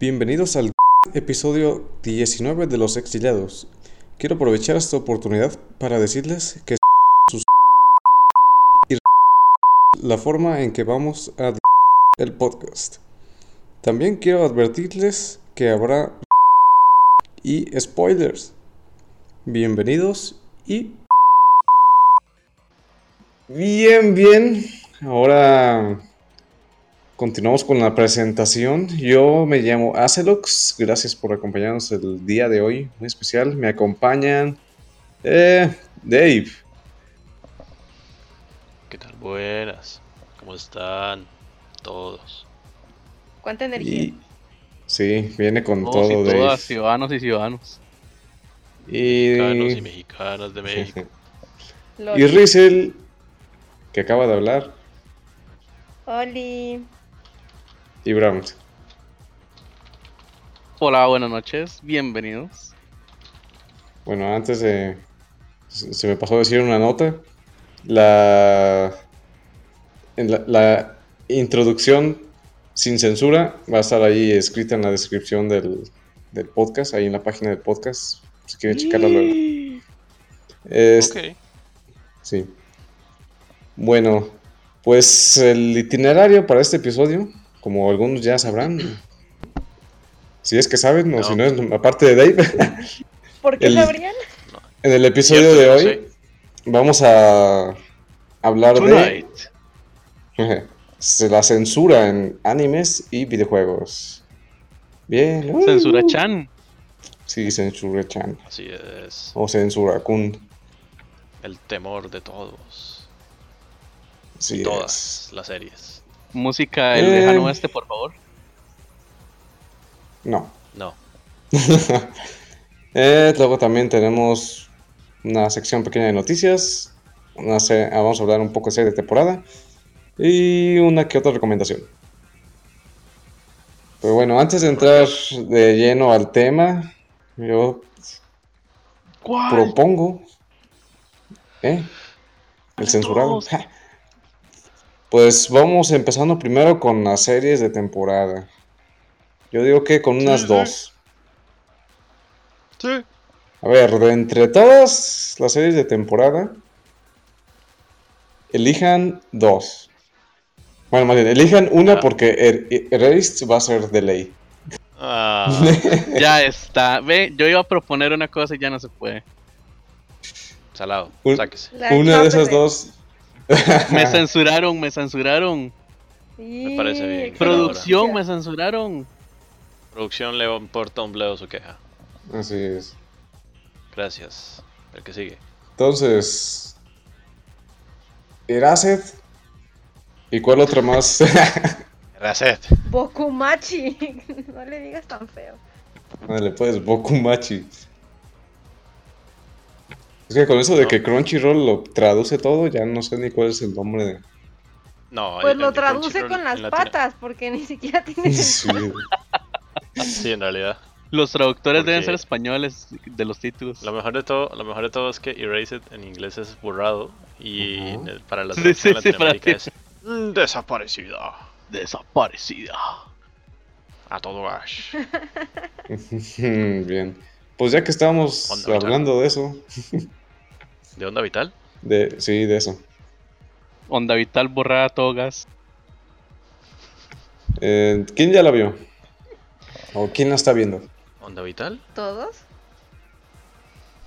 Bienvenidos al episodio 19 de Los Exiliados. Quiero aprovechar esta oportunidad para decirles que sus y la forma en que vamos a el podcast. También quiero advertirles que habrá y spoilers. Bienvenidos y bien, bien. Ahora continuamos con la presentación. Yo me llamo Acelox. Gracias por acompañarnos el día de hoy, muy especial. Me acompañan eh, Dave. ¿Qué tal? Buenas. ¿Cómo están todos? ¿Cuánta energía? Y sí, viene con Todos todo y Dave. todas, ciudadanos y ciudadanos. Y, Mexicanos y mexicanas de México. Y Rizel, que acaba de hablar. Oli. Y Brown. Hola, buenas noches, bienvenidos. Bueno, antes de... Se se me pasó a decir una nota. La... En la, la introducción sin censura va a estar ahí escrita en la descripción del, del podcast, ahí en la página del podcast, si quieren checarla luego. Es- Ok. Sí. Bueno, pues el itinerario para este episodio, como algunos ya sabrán, si es que saben, o No. si no es aparte de Dave, ¿Por qué El- sabrían? en el episodio Cierto, de hoy vamos a hablar de, Tonight. de la censura en animes y videojuegos. Bien. uh, Censura Chan. Sí, censura chan. Así es. O censura kun. El temor de todos. Sí, Todas las series. Música el Eh. lejano oeste, por favor. No. No. Eh, luego también tenemos una sección pequeña de noticias. Una se- ah, vamos a hablar un poco de serie de temporada. Y una que otra recomendación. Pero bueno, antes de entrar de lleno al tema, yo ¿Cuál? propongo. ¿Eh? El censurado. Ja. Pues vamos empezando primero con las series de temporada. Yo digo que con unas Sí, dos. Sí. A ver, de entre todas las series de temporada, elijan dos. Bueno, más bien, elijan una Ah. porque Er- Erased va a ser de ley. Ah, Ya está. Ve, yo iba a proponer una cosa y ya no se puede. salado. Un- Sáquese. La una de esas dos. Me censuraron, me censuraron. Sí, parece bien. Producción, me censuraron. Producción le importa un bledo su queja. Así es. Gracias. El que sigue. Entonces. Erased. ¿Y cuál otra más? Reset. Bokumachi. no le digas tan feo. Dale, pues, Bokumachi. Es que con eso de No. que Crunchyroll lo traduce todo, ya no sé ni cuál es el nombre de. No, Pues el- lo el traduce con las patas, porque ni siquiera tiene Sí. en realidad. Los traductores deben ser españoles de los títulos. Lo mejor de todo, lo mejor de todo es que Erased en inglés es borrado y en el- para la traducción sí, sí, para Latinoamérica ti. es desaparecida. Desaparecida. A todo Ash. Bien. Pues ya que estamos Onda vital. hablando de eso, ¿De onda vital? de sí, de eso. Onda vital borrada togas. Eh, ¿Quién ya la vio? ¿O quién la está viendo? ¿Onda vital? ¿Todos?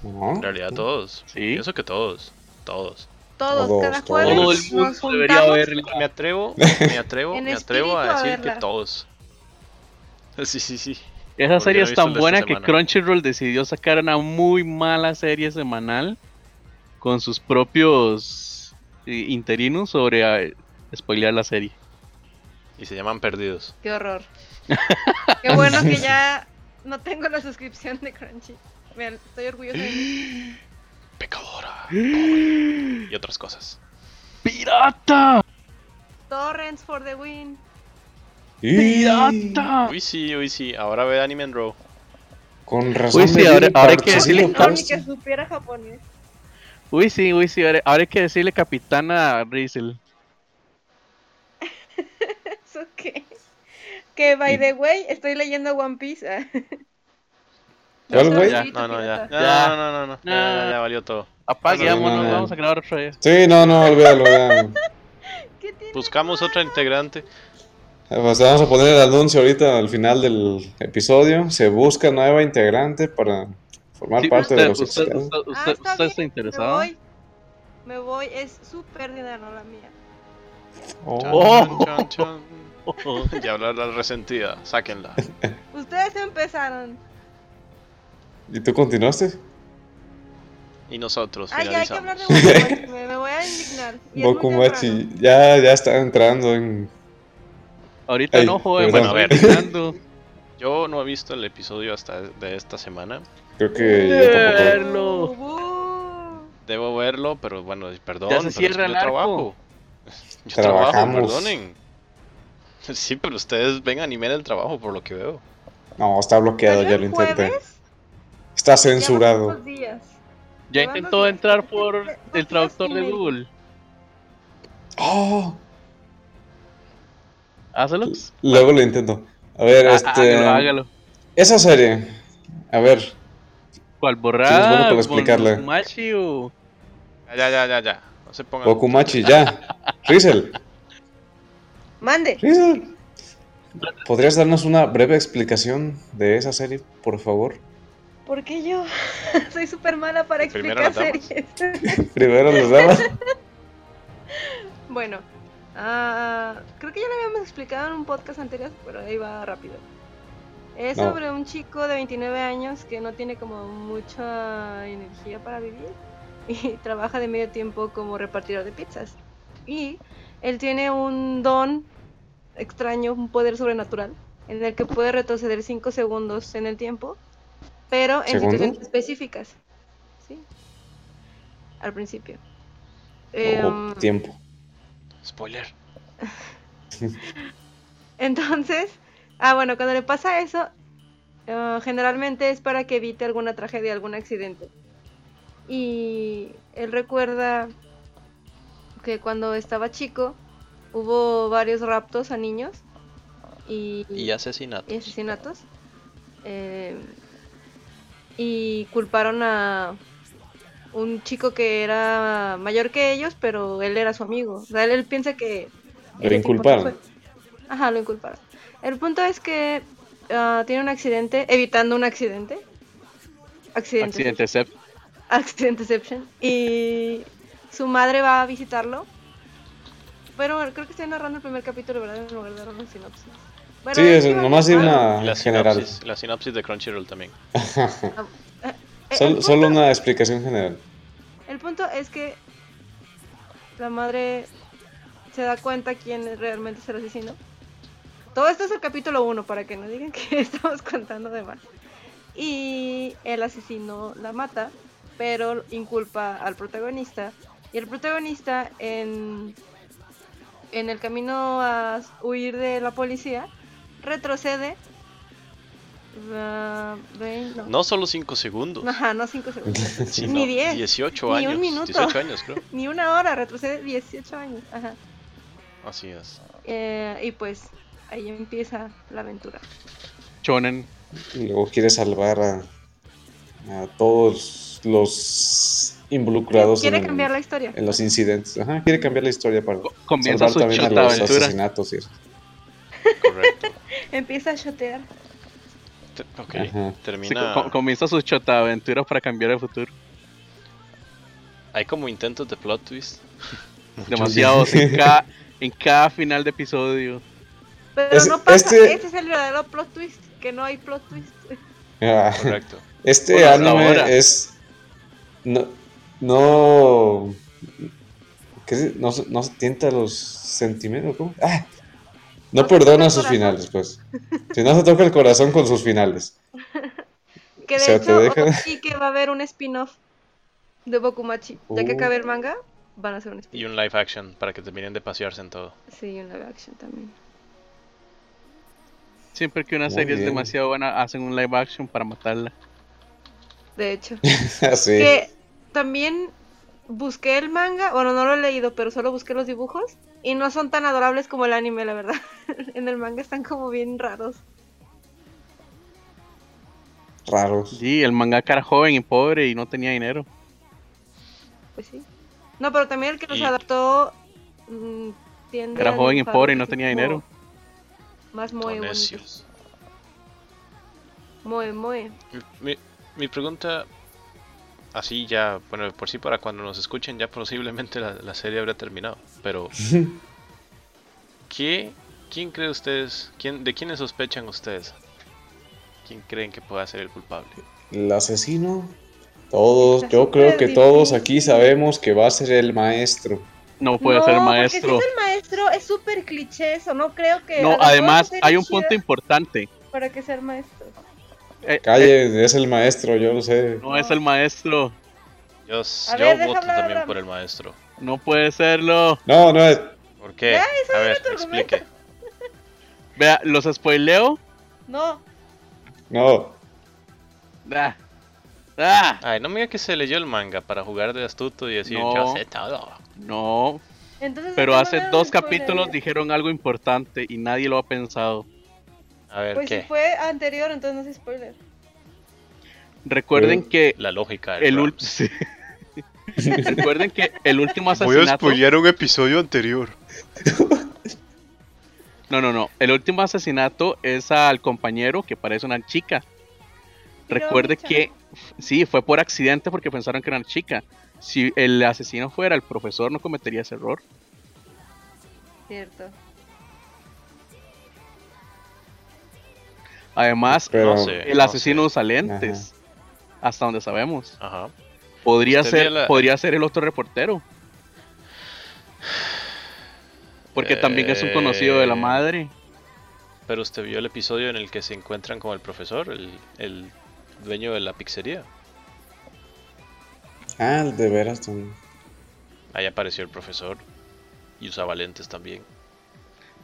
¿No? En realidad todos. Sí. Pienso que todos. Todos. Todos, Todos, cada todos. jueves Todo el nos mundo debería verla. Me atrevo, me atrevo, me atrevo a espíritu a decir que todos. Sí, sí, sí. Esa serie es tan buena que. Crunchyroll decidió sacar una muy mala serie semanal con sus propios eh, interinos sobre eh, spoilear la serie. Y se llaman perdidos. Qué horror. Qué bueno que ya no tengo la suscripción de Crunchy. Vean, estoy orgullosa de mí. Pecadora. pobre, y otras cosas. ¡Pirata! Torrents for the win. ¡Pirata! Uy, sí, uy, sí. Ahora ve Anime en Raw. Con razón. Uy, sí, ahora- ahora hay que decirle No, ni que supiera japonés. Uy, sí, uy, sí. Ahora, ahora hay que decirle capitana a Rizel. ¿Eso qué? Que by the way, estoy leyendo One Piece. ah. ¿Cuál, güey? Ya, no, no, ya. Ya. Ya, no, no, no, no. Ya, Ya. ya, ya valió todo. No, no. vamos a grabar otro día. Sí, no, no, olvídalo ya. ¿Qué tiene Buscamos otra integrante. Pues vamos a poner el anuncio ahorita al final del episodio. Se busca nueva integrante para formar Sí, parte usted, de los usted, exiliados. usted, Ah, usted- está usted está interesado. Me voy. Me voy, es su pérdida, no la mía. Oh. Chan, Oh. chan, chan. Ya hablar la resentida, sáquenla. Ustedes empezaron. ¿Y tú continuaste? Y nosotros Ah, ya hay que finalizamos. hablar de Bokumachi. me, me voy a indignar. Bokumachi ya, ya está entrando en... Ahorita Ay, no, joven, bueno, A ver. terminando. Yo no he visto el episodio hasta de esta semana. Creo que yo tampoco. Verlo. Debo verlo, pero bueno, perdón. Ya se pero es que cierra yo arco. trabajo. Yo trabajo, Trabajamos. perdonen. Sí, pero ustedes ven anime en el trabajo, por lo que veo. No, está bloqueado, ¿salió ya lo intenté. jueves? Está censurado. Ya intentó entrar por el traductor de. Google. Oh, Hácelo. luego lo intento. A ver, Ah, este... Hágalo, hágalo. Esa serie. A ver, ¿Cuál Sí, es borrada? bueno para explicarle. Bokumachi o- Ya, ya, ya, ya. No se pongan. Bokumachi, ya. Rizel, Mande. Rizel. ¿Podrías darnos una breve explicación de esa serie, por favor? ¿Por qué yo? Soy súper mala para Primero explicar las damas. series. Primero los damas. bueno, ah, creo que ya lo habíamos explicado en un podcast anterior, pero ahí va rápido. Es No. sobre un chico de 29 años que no tiene como mucha energía para vivir y trabaja de medio tiempo como repartidor de pizzas. Y él tiene un don extraño, un poder sobrenatural, en el que puede retroceder 5 segundos en el tiempo, pero en ¿Segundo? situaciones específicas. ¿Sí? Al principio. Em, tiempo. Spoiler. Entonces, ah, bueno, cuando le pasa eso, eh, generalmente es para que evite alguna tragedia, algún accidente. Y él recuerda que cuando estaba chico hubo varios raptos a niños y, Y asesinato. y asesinatos. eh, y culparon a un chico que era mayor que ellos, pero él era su amigo. O sea, él, él piensa que... Lo inculparon. Ajá, lo inculparon. El punto es que ah, tiene un accidente, evitando un accidente. Accidente. Accidenteception. Y su madre va a visitarlo. Pero creo que estoy narrando el primer capítulo, ¿verdad? En lugar de dar una sinopsis. Bueno, Sí, es nomás ah, una La general. sinopsis, la sinopsis de Crunchyroll también. eh, el Sol- punto- solo una explicación general. El punto es que la madre se da cuenta quién es realmente es el asesino. Todo esto es el capítulo 1 para que no digan que estamos contando de más. Y el asesino la mata, pero inculpa al protagonista. Y el protagonista en, en el camino a huir de la policía retrocede. Ah, vein- no. No solo 5 segundos, Ajá, no 5 segundos. sino Ni 10, 18 ni un años. minuto. 18 años, creo. Ni una hora, retrocede 18 años. Ajá. Así es. Eh, y pues ahí empieza la aventura. Shonen. Y luego quiere salvar a, a todos los involucrados Quiere en, cambiar la historia. en los incidentes. Ajá, quiere cambiar la historia para Co- Comienza salvar su también a los aventura. asesinatos y eso. Correcto. Empieza a shotear. Ok, Ajá. Sí, termina. co- comienza su chota aventura para cambiar el futuro. Hay como intentos de plot twist. Demasiados en cada, en cada final de episodio. Pero Es- no pasa. este- Este... es el verdadero plot twist. Que no hay plot twist. Ah, Correcto. Este Bueno, anime ahora. es. No. No. ¿qué no, se- no se tienta los sentimientos. ¿cómo? Ah, no, perdona sus corazón. finales, pues. Si no se toca el corazón con sus finales. Que O de sea, te hecho, deja- sí que va a haber un spin-off de Bokumachi. Ya que Uh. acabe el manga, van a hacer un Y spin-off. un live action para que terminen de pasearse en todo. Sí, un live action también. Siempre que una Muy serie es bien. demasiado buena, hacen un live action para matarla. De hecho. Así. Que también busqué el manga, bueno, no lo he leído, pero solo busqué los dibujos y no son tan adorables como el anime, la verdad. en el manga están como bien raros. Raros. Sí, el mangaka era joven y pobre y no tenía dinero. Pues sí. No, pero también el que los Y- adaptó mm, tiende Era a joven y pobre y no tenía dinero. Más. Moe, moe. Mi, mi- mi pregunta, así ya, bueno, por sí para cuando nos escuchen ya posiblemente la, la serie habrá terminado, pero ¿qué, ¿quién cree ustedes, quién, de quiénes sospechan ustedes? ¿Quién creen que pueda ser el culpable? El asesino. Todos, Está yo creo que todos aquí sabemos que va a ser el maestro. No puede no, ser Porque maestro. si es el maestro, es súper cliché eso. No creo que. No, además hay un punto importante. Para que sea el maestro. Eh, eh, Calle, es el maestro, yo lo sé. no es el maestro. Yo, yo ver, voto también por el maestro. No puede serlo. No, no es. ¿Por qué? Ya, A ver, explique. Vea, los spoileo. No. No. Ah. Ah. Ay, no me diga que se leyó el manga para jugar de astuto y decir No. yo sé todo. No. Entonces, Pero ¿por qué hace dos capítulos dijeron algo importante y nadie lo ha pensado. A ver, Pues ¿qué? si fue anterior, entonces no es spoiler. Recuerden Pero- que La lógica el último. Recuerden que el último asesinato. un episodio anterior. No, no, no. El último asesinato es al compañero que parece una chica. Recuerde que sí, fue por accidente porque pensaron que era una chica. Si el asesino fuera el profesor, no cometería ese error. Cierto. Además, Pero- No sé. el no asesino sé. usa lentes. Hasta donde sabemos. Ajá. Podría ser, la- podría ser el otro reportero. Porque también es un conocido de la Eh, madre. Pero usted vio el episodio en el que se encuentran con el profesor, el, el dueño de la pizzería. Ah, de veras también. Ahí apareció el profesor y usaba lentes también.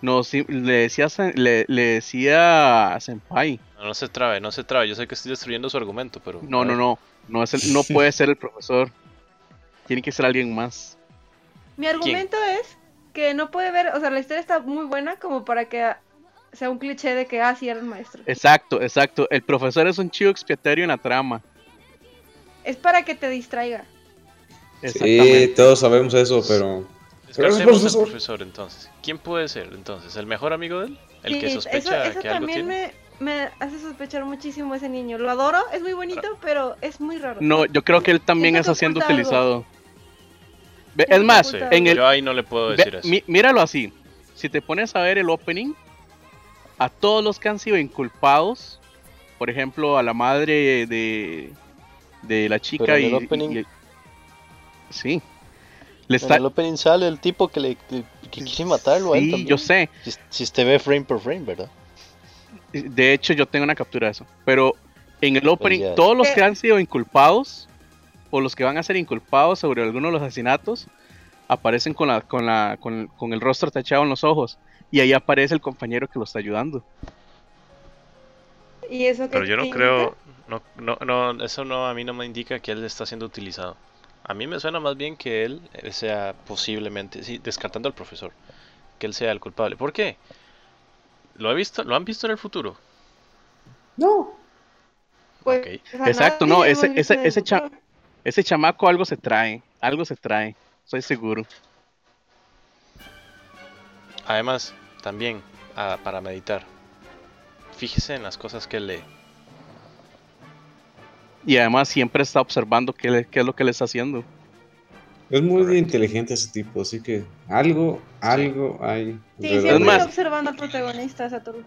No, sí, le decía, le, le decía a Senpai. No, no se trabe, no se trabe. Yo sé que estoy destruyendo su argumento, pero. No, no, no. No, es el- no puede ser el profesor. Tiene que ser alguien más. Mi argumento es que no puede ver, o sea, la historia está muy buena como para que sea un cliché de que, ah, sí, era el maestro. Exacto, exacto. El profesor es un chivo expiatorio en la trama. Es para que te distraiga. Sí, todos sabemos eso, pero. Descartemos al profesor. profesor entonces. ¿Quién puede ser entonces? ¿El mejor amigo de él? ¿El Sí, que eso, sospecha eso que algo también tiene? me, me hace sospechar muchísimo ese niño. Lo adoro, es muy bonito, pero es muy raro. No, yo creo que él también está siendo utilizado. Ve- Es más, Sí, en el, Yo ahí no le puedo ve- decir eso. mi- míralo así. Si te pones a ver el opening, a todos los que han sido inculpados, por ejemplo, a la madre de, de la chica Pero en y, el opening- y- sí. Le En el opening sale el tipo que le que, que quiere matarlo a él sí, también. yo sé. Si, si usted ve frame por frame, ¿verdad? De hecho, yo tengo una captura de eso. Pero en el opening, ya. todos los Eh. que han sido inculpados o los que van a ser inculpados sobre alguno de los asesinatos aparecen con la, con la, con, con el rostro tachado en los ojos. Y ahí aparece el compañero que lo está ayudando. Y eso que Pero yo no te creo. No, no, no, eso no a mí no me indica que él está siendo utilizado. A mí me suena más bien que él eh, sea posiblemente, sí, descartando al profesor, que él sea el culpable. ¿Por qué? ¿Lo, he visto, ¿Lo han visto en el futuro? No. Pues, Ok. o sea, Exacto, no, ese- ese- ese cha-. Ese chamaco algo se trae, algo se trae, estoy seguro. Además, también ah, para meditar. Fíjese en las cosas que él lee. Y además siempre está observando qué, le- qué es lo que le está haciendo. Es muy Correcto. inteligente ese tipo, así que algo, algo hay. Sí, siempre más- está observando al protagonista, Satoru.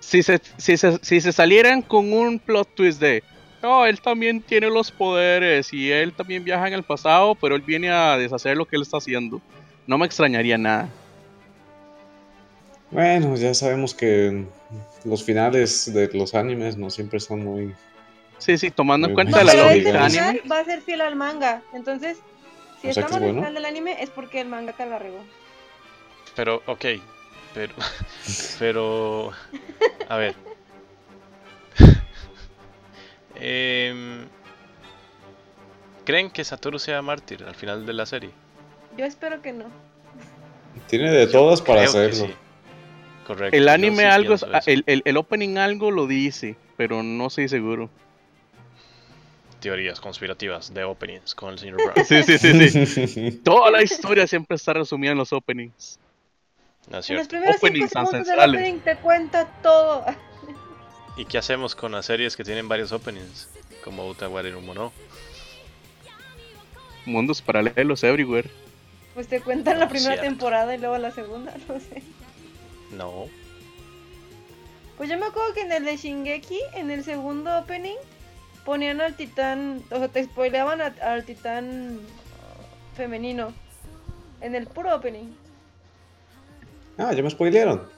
Si se, si, se, si se salieran con un plot twist de, oh, él también tiene los poderes y él también viaja en el pasado, pero él viene a deshacer lo que él está haciendo, no me extrañaría nada. Bueno, ya sabemos que los finales de los animes no siempre son muy. Sí, sí, tomando en cuenta No, la pero lógica, digamos. anime. final va a ser fiel al manga. Entonces, si O sea estamos es en el bueno. final del anime es porque el mangaka la regó. Pero, ok. Pero. Pero. A ver. Em, ¿Creen que Satoru sea mártir al final de la serie? Yo espero que no. Tiene de todas para hacerlo. sí. Correcto. El anime sí algo, el, el, el opening algo lo dice, pero no estoy seguro. Teorías conspirativas de openings con el señor Brown. Sí, sí, sí, sí. Toda la historia siempre está resumida en los openings. ¿No es En los primeros cinco Openings segundos del ancestrales. opening te cuenta todo. ¿Y qué hacemos con las series que tienen varios openings? Como Utawari no Mono. Mundos paralelos everywhere. Pues te cuentan la primera Cierto. temporada y luego la segunda, no sé. No. Pues yo me acuerdo que en el de Shingeki, en el segundo opening, ponían al titán, o sea, te spoileaban a- al titán femenino. En el puro opening. Ah, ya me spoilearon.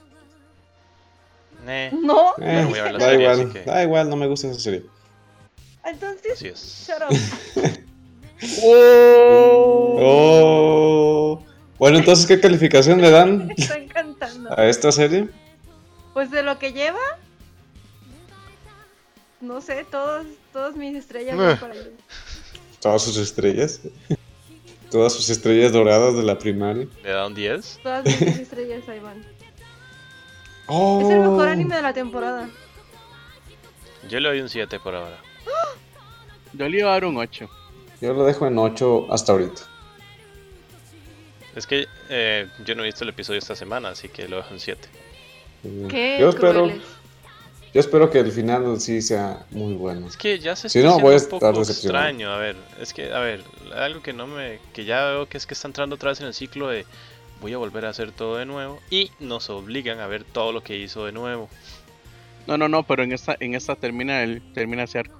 Ne. No, Eh, voy a ver la da serie, igual, que- da igual, no me gusta esa serie. entonces, Así es. shut up. Oh. Bueno, entonces, ¿qué calificación le dan encantando. a esta serie? Pues de lo que lleva, no sé, todos, todas mis estrellas van para allá. Todas sus estrellas. Todas sus estrellas doradas de la primaria. ¿Le da un 10? Todas mis estrellas ahí van. Oh. Es el mejor anime de la temporada. Yo le doy un 7 por ahora. Yo le iba a dar un 8. Yo lo dejo en 8 hasta ahorita. Es que eh, yo no he visto el episodio esta semana, así que lo dejo en 7. Qué Yo espero, crueles. Yo espero que el final sí sea muy bueno. Es que ya se Si está no, voy a un estar poco decepcionado. extraño. A ver, es que, a ver, algo que no me. que ya veo que es que está entrando otra vez en el ciclo de. Voy a volver a hacer todo de nuevo. Y nos obligan a ver todo lo que hizo de nuevo. No, no, no, pero en esta, en esta termina el, termina ese arco.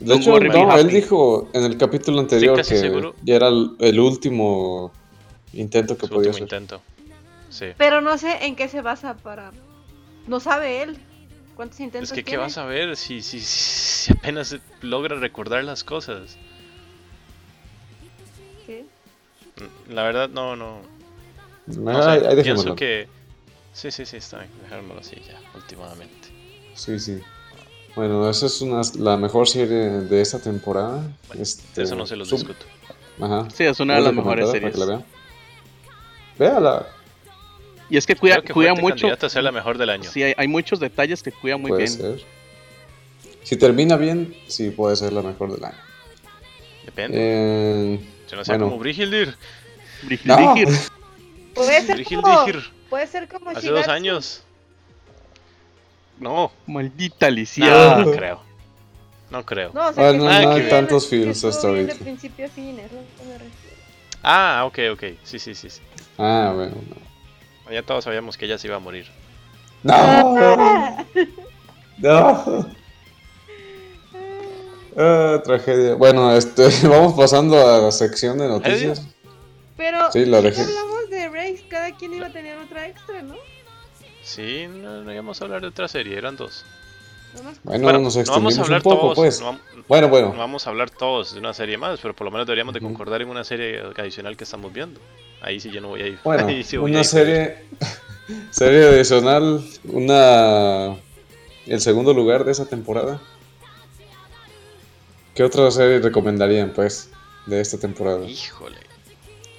De hecho, no, él dijo en el capítulo anterior que seguro. ya era el, el último intento que Su podía último hacer. intento. Sí. Pero no sé en qué se basa para. No sabe él cuántos intentos Es que, ¿qué vas a ver si, si, si apenas logra recordar las cosas? ¿Qué? Mm, La verdad, no, no. no ahí pienso que. Sí, sí, sí, está bien. Dejármelo así ya, últimamente. Sí, sí. Bueno, esa es una, la mejor serie de esta temporada. Bueno, Este, Eso no se los sub- discuto. Ajá. Sí, es una de las mejores series. para que la vean. Véala. Y es que cuida, que cuida mucho. candidata a ser la mejor del año. Sí, hay, hay muchos detalles que cuida muy puede bien. ser. Si termina bien, sí puede ser la mejor del año. Depende. Eh, Yo no sea bueno. como Brigildir. No. Brigildigir. Puede ser como. Brigildir. Puede ser como Hace dos Shigatsu. años. No, Maldita no, lisiada. no creo. No creo. No, o sea, Bueno, que no estuvo hay tantos films hasta bien ahorita. De principio a fin, es lo que me refiero. Ah, ok, ok. Sí, sí, sí. sí. Ah, bueno. Ya todos sabíamos que ella se iba a morir. No. No. Ah, tragedia. Bueno, este, vamos pasando a la sección de noticias. Pero Sí, la ¿sí que dejé. hablamos de Race, cada quien iba a tener otra extra, ¿no? Sí, no, no íbamos a hablar de otra serie, eran dos. Bueno, Bueno, nos no vamos a hablar un poco, todos. pues. No, Bueno, vamos a hablar todos de una serie más, pero por lo menos deberíamos de concordar en una serie adicional que estamos viendo. Ahí sí yo no voy a ir. Bueno, sí voy una ir. serie, serie adicional, una, el segundo lugar de esa temporada. ¿Qué otra serie recomendarían, pues, de esta temporada? Híjole.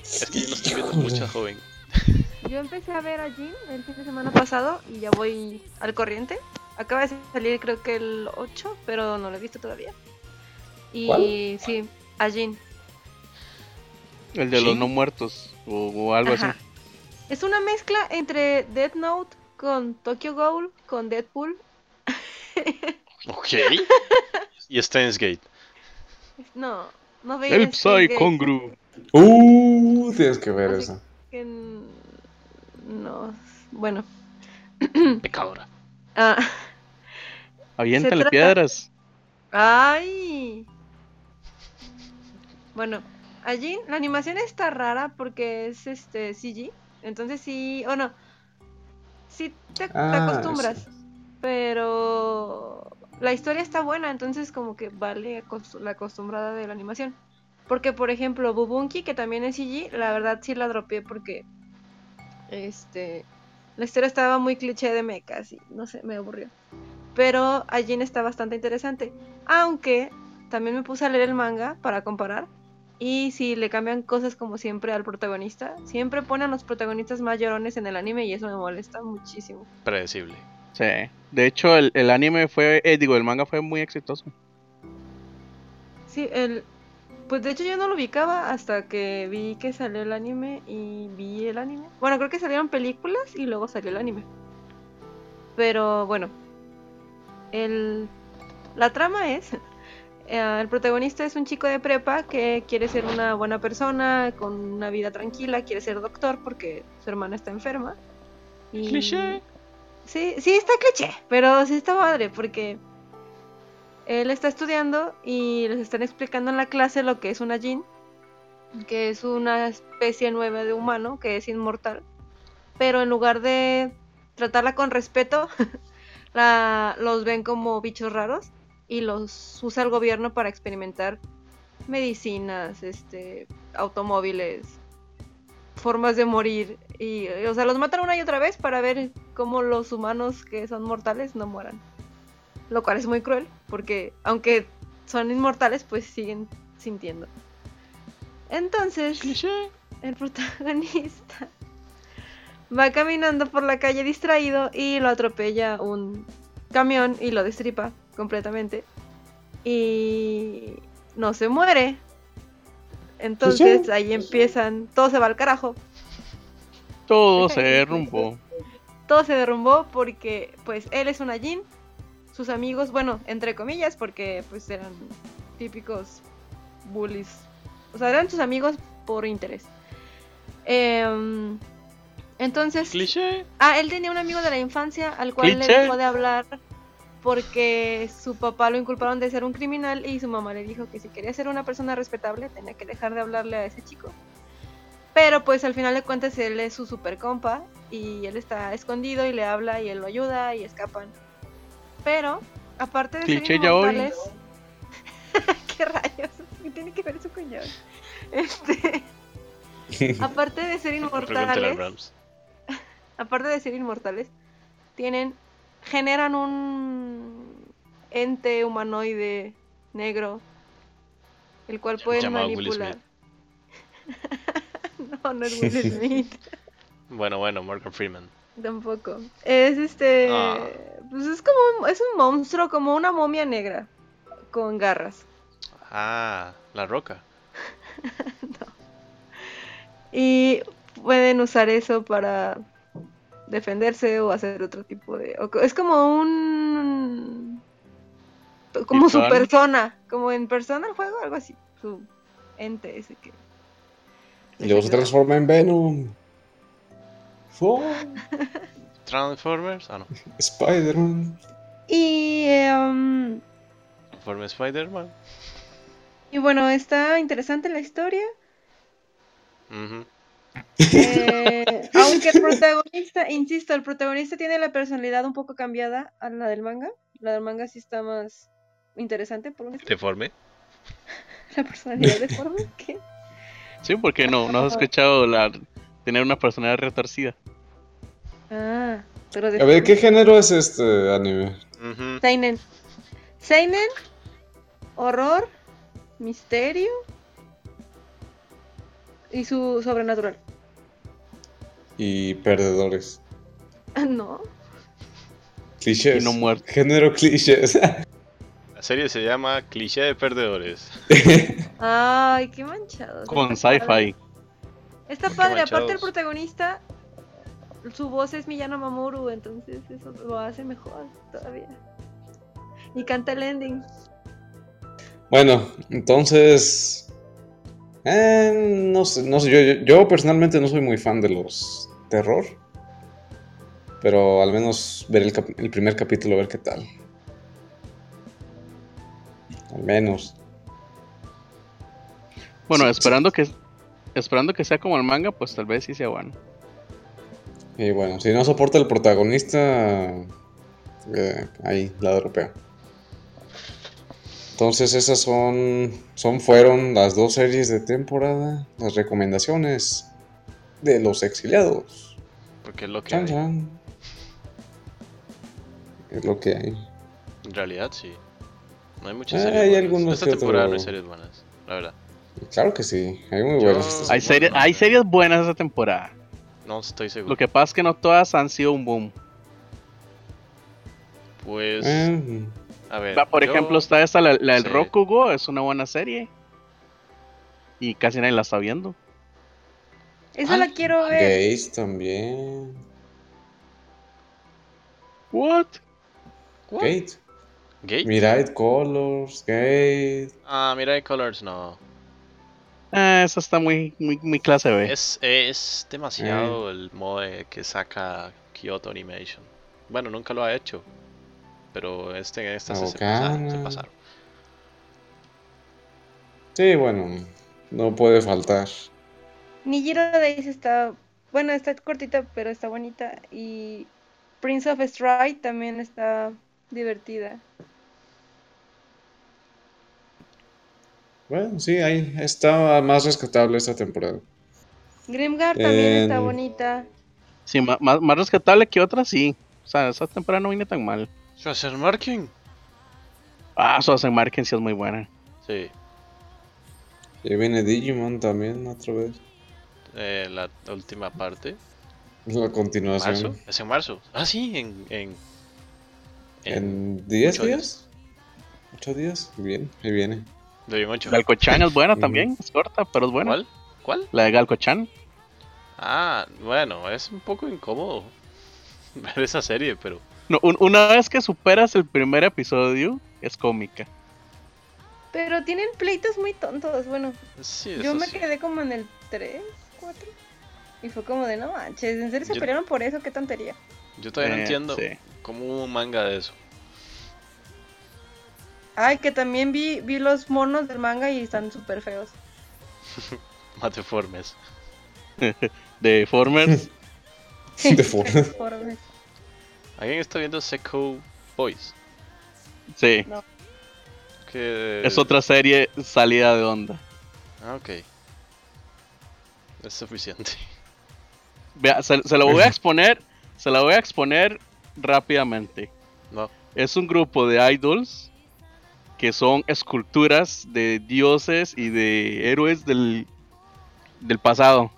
Es que yo no estoy viendo mucha joven. Yo empecé a ver a Jin el fin de semana pasado y ya voy al corriente. Acaba de salir creo que el 8, pero no lo he visto todavía. Y ¿Cuál? sí, a Jin. El de los no muertos. O, o algo Ajá. así. Es una mezcla entre Death Note con Tokyo Ghoul con Deadpool. Ok. y Steins Gate. No, no veía El Psy Congru. Uh, tienes que ver Así esa. que No, bueno. Pecadora. Ah, Aviéntale trata- piedras. ¡Ay! Bueno, allí la animación está rara porque es este CG. Entonces sí, o no. Sí te, te Ah, acostumbras. Pero la historia está buena, entonces como que vale la acostumbrada de la animación. Porque por ejemplo, Bubunki, que también es CG, la verdad sí la dropeé porque este la historia estaba muy cliché de mechas y no sé, me aburrió. Pero Ajin está bastante interesante. Aunque también me puse a leer el manga para comparar. Y si le cambian cosas como siempre al protagonista, siempre ponen a los protagonistas más llorones en el anime y eso me molesta muchísimo. Predecible. Sí. De hecho, el, el anime fue, eh, digo, el manga fue muy exitoso. Sí, el... Pues de hecho yo no lo ubicaba hasta que vi que salió el anime y vi el anime. Bueno, creo que salieron películas y luego salió el anime. Pero bueno, el... la trama es... eh, el protagonista es un chico de prepa que quiere ser una buena persona, con una vida tranquila, quiere ser doctor porque su hermana está enferma. Y... Cliché. Sí, sí está cliché, pero sí está padre porque él está estudiando y les están explicando en la clase lo que es una Jin, que es una especie nueva de humano que es inmortal, pero en lugar de tratarla con respeto, la- los ven como bichos raros y los usa el gobierno para experimentar medicinas, este, automóviles, formas de morir y, o sea, los matan una y otra vez para ver cómo los humanos que son mortales no mueran. Lo cual es muy cruel, porque aunque son inmortales, pues siguen sintiendo. Entonces, el protagonista va caminando por la calle distraído y lo atropella un camión y lo destripa completamente. Y no se muere. Entonces ahí empiezan, todo se va al carajo. Todo se derrumbó. Todo se derrumbó porque pues él es una Jin, sus amigos, bueno, entre comillas, porque pues eran típicos bullies. O sea, eran sus amigos por interés. Em, entonces, Cliché. ah, él tenía un amigo de la infancia al cual Cliché. le dejó de hablar porque su papá lo inculparon de ser un criminal y su mamá le dijo que si quería ser una persona respetable tenía que dejar de hablarle a ese chico. Pero pues al final de cuentas él es su super compa y él está escondido y le habla y él lo ayuda y escapan. Pero aparte de Cliché ser inmortales, ¿qué rayos? ¿Qué tiene que ver eso con yaoi? Este, aparte de ser inmortales, aparte de ser inmortales, tienen, generan un ente humanoide negro, el cual pueden Llamado manipular. no, no es Will Smith, Bueno, bueno, Morgan Freeman. tampoco. Es este, Ah. pues es como, un- es un monstruo, como una momia negra, con garras. Ah, La Roca. Y pueden usar eso para defenderse o hacer otro tipo de... o Es como un... Como su persona, como en persona el juego, algo así. Su ente ese que... Y luego se transforma en Venom. Oh, Transformers. Ah, no. Spider-Man. Y, em, Transformers Spider-Man. y bueno, está interesante la historia. Eh, aunque el protagonista, insisto, el protagonista tiene la personalidad un poco cambiada a la del manga. La del manga sí está más interesante por un Deforme. la personalidad de forma que Sí, porque no, no has escuchado la, tener una personalidad retorcida. ah pero de A ver, ¿qué género es este anime? Ujú. Seinen Seinen horror misterio y su sobrenatural Y perdedores. Ah, no Clichés. Y no muertos. Género clichés. La serie se llama Cliché de Perdedores. ay qué manchado Con sci-fi. está padre aparte el protagonista su voz es Miyano Mamoru entonces eso lo hace mejor todavía y canta el ending Bueno, entonces. Eh, no sé, no sé yo, yo- personalmente no soy muy fan de los terror. Pero al menos ver el, el primer capítulo, a ver qué tal. Al menos. Bueno, Sí, esperando que esperando que sea como el manga, pues tal vez sí sea bueno. Y bueno, si no soporta el protagonista, eh, ahí la dropea. Entonces esas son, son, fueron las dos series de temporada, las recomendaciones de los exiliados. Porque es lo que Chan, hay. chan. Es lo que hay. En realidad, sí. No hay muchas Ah, series hay buenas. algunos Esta temporada no hay series buenas, la verdad. Claro que sí, hay muy Yo- buenas. estas Hay, series, bueno, hay series buenas esta temporada. No estoy seguro. Lo que pasa es que no todas han sido un boom. Pues, Eh, a ver. Va, Por yo- ejemplo, está esta, la, la del Sí. Rokugo, es una buena serie. Y casi nadie la está viendo. Esa Ah, la quiero ver. Gates también. What? ¿What? Gate. ¿Gate? Mirai Colors, Gate. Ah, mira, Colors no. Ah, esa está muy, muy, muy clase B. Es, es demasiado el mode que saca Kyoto Animation. Bueno, nunca lo ha hecho. Pero este, esta se, se pasaron, se Bacana. pasaron. Sí, bueno, no puede faltar. Nijiro Days está, bueno, está cortita, pero está bonita. Y Prince of Stride también está divertida. Bueno, sí, ahí está más rescatable esta temporada. Grimgar también está bonita. Sí, más, más rescatable que otras, sí. O sea, esa temporada no viene tan mal. Schwarzer Marking. Ah, Susan Marken sí es muy buena. Sí, Y viene Digimon también otra vez. eh, la última parte. La continuación. ¿Marzo? ¿Es en marzo? Ah, sí, en. ¿En, ¿En 10 ocho días? ¿8 días? Bien, ahí viene. De bien 8. Galcochan es buena Ujú. también, es corta, pero es buena. ¿Cuál? ¿Cuál? La de Galcochan. Ah, bueno, es un poco incómodo ver esa serie, pero. No, un- una vez que superas el primer episodio, es cómica. Pero tienen pleitos muy tontos. Bueno, Sí, yo me sí. quedé como en el 3, 4. Y fue como de no manches, ¿en serio se Yo- pelearon por eso? Qué tontería. Yo todavía no Eh, entiendo sí. cómo hubo un manga de eso. Ay, que también vi, vi los monos del manga y están súper feos. Más deformes. De ¿Alguien está viendo Seco Boys? sí. Que... Es otra serie salida de onda. Ah, ok. Es suficiente. Vea, se, se lo voy a exponer. Se la voy a exponer rápidamente. No. Es un grupo de idols que son esculturas de dioses y de héroes del, del pasado.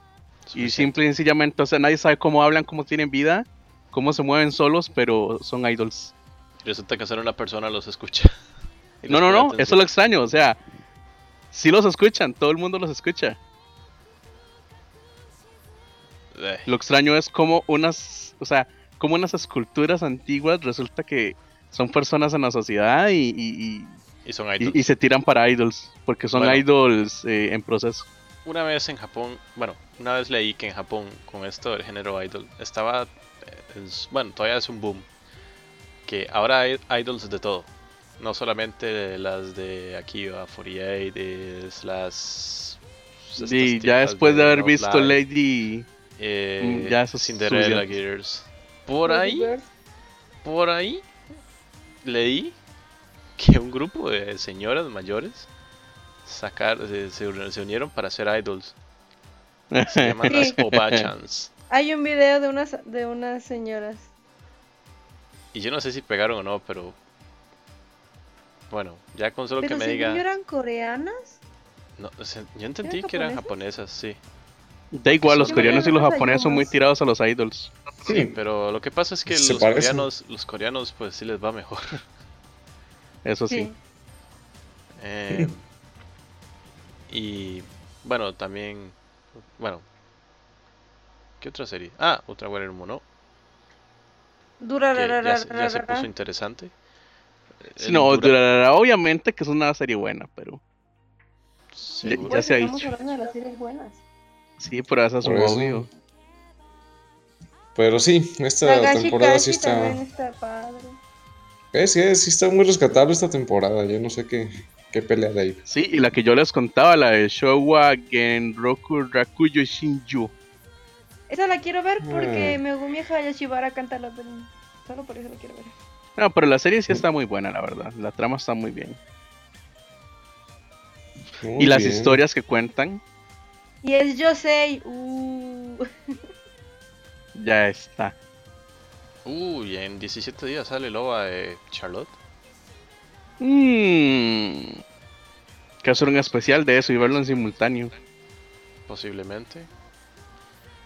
Y simple y sencillamente, o sea, nadie sabe cómo hablan, cómo tienen vida, cómo se mueven solos, pero son idols. Resulta que solo una persona los escucha. No, no, no, atención. eso es lo extraño, o sea, si los escuchan, todo el mundo los escucha. Eh, Lo extraño es como unas, o sea, como unas esculturas antiguas resulta que son personas en la sociedad y, y- y son y- idols. y- y se tiran para idols, porque son Bueno. idols eh, en proceso. Una vez en Japón, bueno, una vez leí que en Japón, con esto del género idol, estaba, bueno, todavía es un boom, que ahora hay idols de todo, no solamente las de Akiba, 48, es las... estas Y ya después de haber visto Lady, eh, ya eso es Cinderella. Girls. Por ahí, por ahí, leí que un grupo de señoras mayores sacar, se, se- unieron para ser idols. Se llaman las Sí. Obachans. Hay un video de unas, de unas señoras. Y yo no sé si pegaron o no, pero. Bueno, ya con solo Pero que me según diga. yo eran coreanas. No, o sea, yo entendí ¿Eran que eran japonesas? japonesas, sí. da igual, los coreanos y los japoneses son muy tirados a los idols. Sí, Pero lo que pasa es que los coreanos, los coreanos, pues sí les va mejor. Eso sí. Eh, y bueno, también. Bueno. ¿Qué otra serie? Ah, otra Warrior Mono. Dura, Que ra, ra, ya, se- ya se puso interesante. Sí, El no, Dura- durará, obviamente que es una serie buena, pero sí, ya- ya se ha Estamos dicho. hablando de las series buenas. sí, pero esa es un Por eso. obvio. pero sí, esta temporada sí Kashi también está. está padre. Eh, sí, sí está muy rescatable esta temporada. Yo no sé qué, qué pelear ahí. Sí, y la que yo les contaba, la de Showa Genroku Rakuyo Shinju. Esa la quiero ver porque Mm. Megumi Hayashibara canta la opening. Solo por eso la quiero ver. No, pero la serie sí está muy buena, la verdad. La trama está muy bien. Muy y las bien. historias que cuentan, Y es Yosei. Uh. ya está. Uy, en 17 días sale Loba de Charlotte. Mmm. Que hacer un especial de eso y verlo en simultáneo. Posiblemente.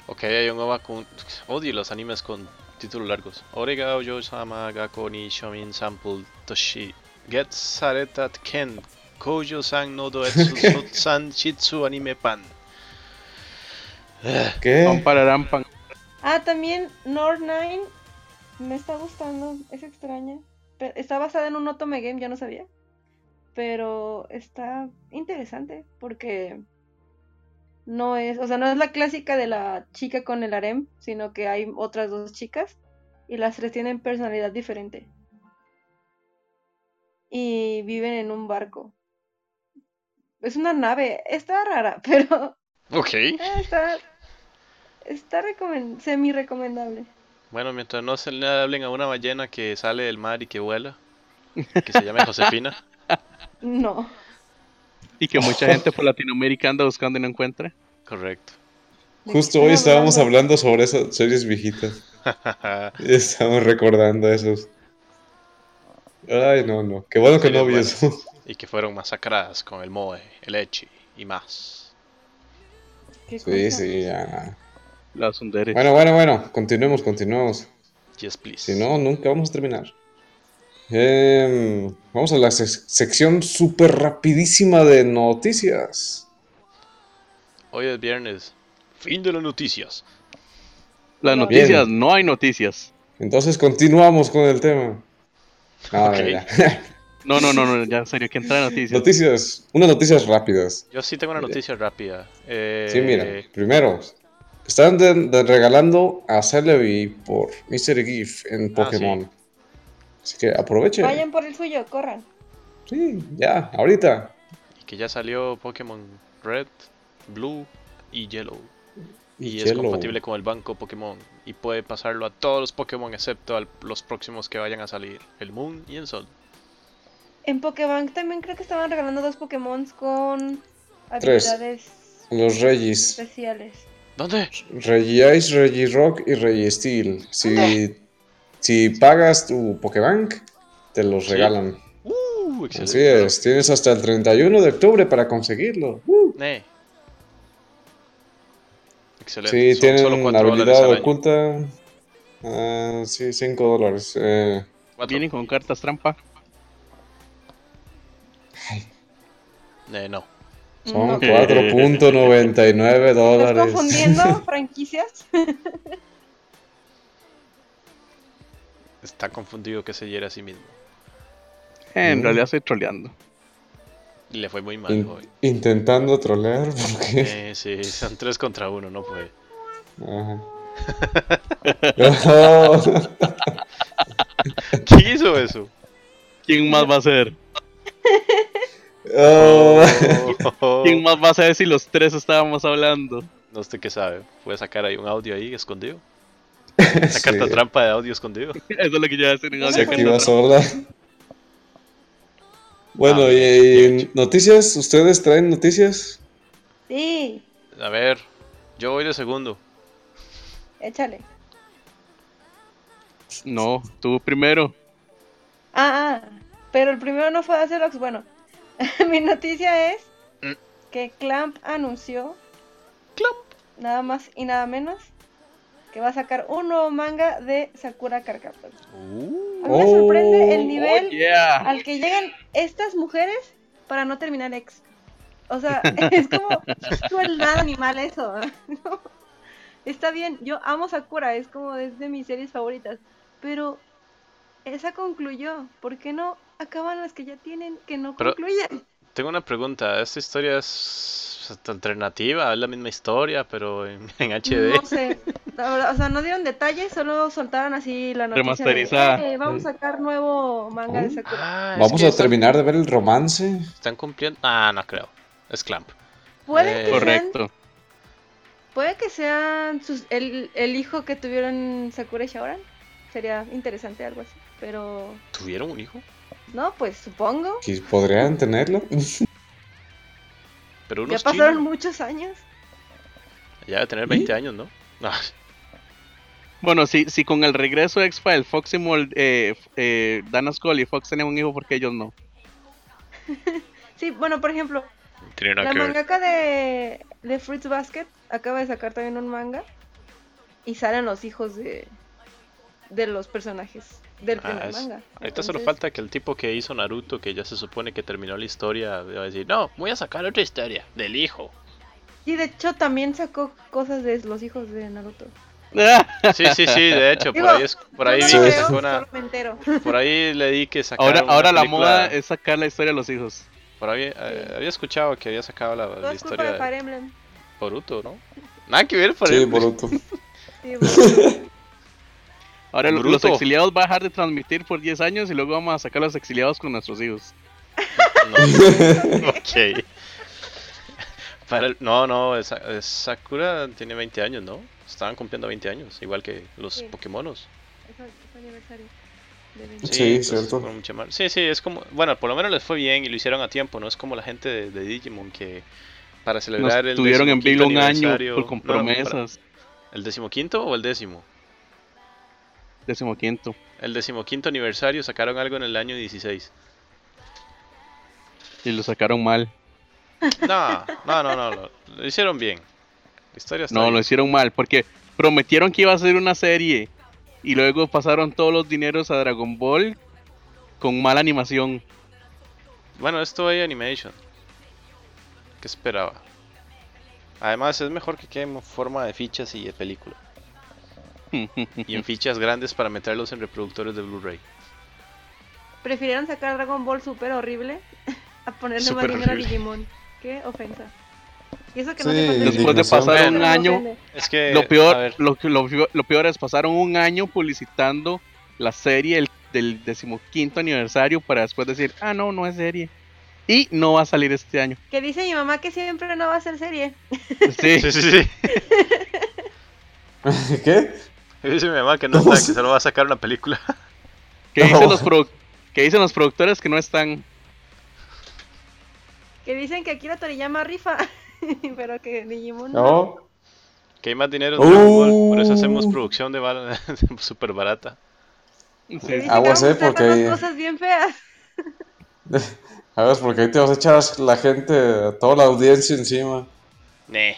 Ok, hay un con. Odio los animes con títulos largos. Orega Ojo Sama Gako ni Shomin Sample Toshi. Get Saretat Ken. Kojo San no Doetsu Sotsan Shitsu Anime Pan. Pam, ¿Qué? pam. Ah, también Nord 9 me está gustando, es extraña. Pero está basada en un Otome Game, yo no sabía. Pero está interesante porque no es, o sea, no es la clásica de la chica con el harem, sino que hay otras dos chicas y las tres tienen personalidad diferente. Y viven en un barco. Es una nave, está rara, pero Ok. eh, está, está recomen- semi recomendable. Bueno, mientras no se le hablen a una ballena que sale del mar y que vuela, que se llame Josefina. No. Y que mucha gente por Latinoamérica anda buscando y no encuentra. Correcto. ¿De qué Justo hoy estábamos hablando sobre esas series viejitas. Y Estamos recordando esos. Ay, no, no. Qué bueno que no vi eso. y que fueron masacradas con el Moe, el Echi y más. ¿Qué Sí, sí, ya. La Sundere. Bueno, bueno, bueno. Continuemos, continuemos. Yes, please. Si no, nunca vamos a terminar. Em, vamos a la sec- sección súper rapidísima de noticias. Hoy es viernes. Fin de las noticias. Las Bien. noticias, no hay noticias. Entonces continuamos con el tema. No, ya. No, no, no, no, ya en serio, que entra noticias. Noticias, unas noticias rápidas. Yo sí tengo una noticia rápida. Eh, Sí, mira, primero, están de- de regalando a Celebi por Mr. GIF en Ah, Pokémon. Así que aproveche. Vayan por el suyo, corran. Sí, ya, ahorita. Y que ya salió Pokémon Red, Blue y Yellow. Y, es Yellow. compatible con el banco Pokémon. Y puede pasarlo a todos los Pokémon excepto a los próximos que vayan a salir. El Moon y el Sol. En Pokébank también creo que estaban regalando dos Pokémon con Tres. habilidades Los Regis. especiales. ¿Dónde? Regice, Regirock y Registeel. Si, si pagas tu Pokébank, te los Sí. regalan. Uh, excelente. Así es, tienes hasta el 31 de octubre para conseguirlo. Uh. Eh. Excelente. Sí, Son tienen dólares habilidad oculta. Ah, sí, 5 dólares. Eh. Vienen con cartas trampa. Eh, no. son No. 4.99 ¿Estás dólares. confundiendo franquicias? Está confundido que se hiere a sí mismo. En Mm. realidad estoy troleando. Y le fue muy mal In- hoy. intentando trolear, porque. Eh, sí, son tres contra uno, no puede. Ajá. ¿Quién hizo eso? ¿Quién más va a ser? Oh. Oh. ¿Quién más va a ser si los tres estábamos hablando? No sé qué sabe. Puede sacar ahí un audio ahí escondido. Sí, carta trampa de audio escondido. Eso es lo que yo iba a decir en No se audio. me activa sola. Bueno, Ah, y, noticias, ¿ustedes traen noticias? Sí, A ver, yo voy de segundo. échale. No, tú primero. Ah, ah, pero el primero no fue de Acerox. Bueno, mi noticia es Mm. que Clamp anunció. Clamp. Nada más y nada menos. Que va a sacar un nuevo manga de Sakura Carcaptor. Uh, A mí me sorprende el Oh, nivel Oh, yeah. al que llegan estas mujeres para no terminar ex. O sea, es como crueldad animal eso. ¿no? Está bien, yo amo Sakura, es como es de mis series favoritas. Pero esa concluyó. ¿Por qué no acaban las que ya tienen que no Pero- concluyen? tengo una pregunta. ¿Esta historia es alternativa? ¿Es la misma historia, pero en, en HD? No sé. O sea, no dieron detalles, solo soltaron así la noticia. de, Remasterizada. "Eh, vamos a sacar nuevo manga de Sakura. Ah, Vamos a están- terminar de ver el romance. Están cumpliendo. Ah, no creo. Es Clamp. Puede Eh, que sean Correcto. Puede que sean sus- el, el hijo que tuvieron Sakura y Shaoran. Sería interesante algo así. Pero ¿Tuvieron un hijo? no, pues supongo. que ¿Podrían tenerlo? Pero uno Ya pasaron muchos años. Ya debe tener 20 años, ¿no? Ah, Bueno, si, si con el regreso de X-File, Fox y Mol, eh, eh, Dana Scully y Fox tenían un hijo, porque ellos no? Sí, bueno, por ejemplo, la mangaka de, de Fruits Basket acaba de sacar también un manga y salen los hijos de, de los personajes del Ah, primer es- manga. Ahorita solo falta que el tipo que hizo Naruto, que ya se supone que terminó la historia, va a decir, no, voy a sacar otra historia del hijo. Sí, de hecho también sacó cosas de los hijos de Naruto. Sí, sí, sí, de hecho, por ahí, es, por ahí no vi que sacó una... Por ahí le di que sacaron Ahora, una ahora la moda es sacar la historia de los hijos. Por ahí eh, había escuchado que había sacado la, Todo la es culpa historia de de. Boruto, ¿no? Nada que ver, por Sí. Boruto. Sí, bueno. Ahora lo- los exiliados va a dejar de transmitir por 10 años y luego vamos a sacar a los exiliados con nuestros hijos. No. ok. Para el- no, no, es- Sakura tiene 20 años, ¿no? Estaban cumpliendo 20 años, igual que los Sí. Pokémonos. Es, es aniversario. de 20. Sí, cierto. fueron mucho más- Sí, sí, es como, bueno, por lo menos les fue bien y lo hicieron a tiempo, no es como la gente de, de Digimon que para Nos celebrar el tuvieron en vilo un año por con no, para- promesas. ¿El decimoquinto o el décimo? Decimoquinto. El decimoquinto aniversario sacaron algo en el año 16. Y lo sacaron mal. No, no, no, no, lo, lo hicieron bien. La historia está No, bien. lo hicieron mal porque prometieron que iba a ser una serie y luego pasaron todos los dineros a Dragon Ball con mala animación. Bueno, esto hay animation. ¿Qué esperaba? Además, es mejor que quede en forma de fichas y de película. Y en fichas grandes para meterlos en reproductores de Blu-ray. Prefirieron sacar Dragon Ball super horrible a ponerle más dinero a. Digimon. Qué ofensa. Y eso que no Sí, Después de pasar un año. Es que, lo peor, lo, que- lo, peor- lo peor es pasaron un año publicitando la serie del, del decimoquinto aniversario para después decir, ah no, no es serie. Y no va a salir este año. Que dice mi mamá que siempre no va a ser serie. Sí, Sí, sí, sí. ¿Qué? Dice mi mamá que no ¿Cómo está, que se- solo va a sacar una película. que dicen, No. los que dicen los productores que no están. Que dicen que Akira Toriyama rifa. Pero que Digimon no. No. Que hay más dinero en Dragon Ball, por eso hacemos Uh. producción de bala súper barata. Sí, Aguas, que eh, a porque- cosas bien feas. A ver, porque ahí te vas a echar la gente, toda la audiencia encima. Nee.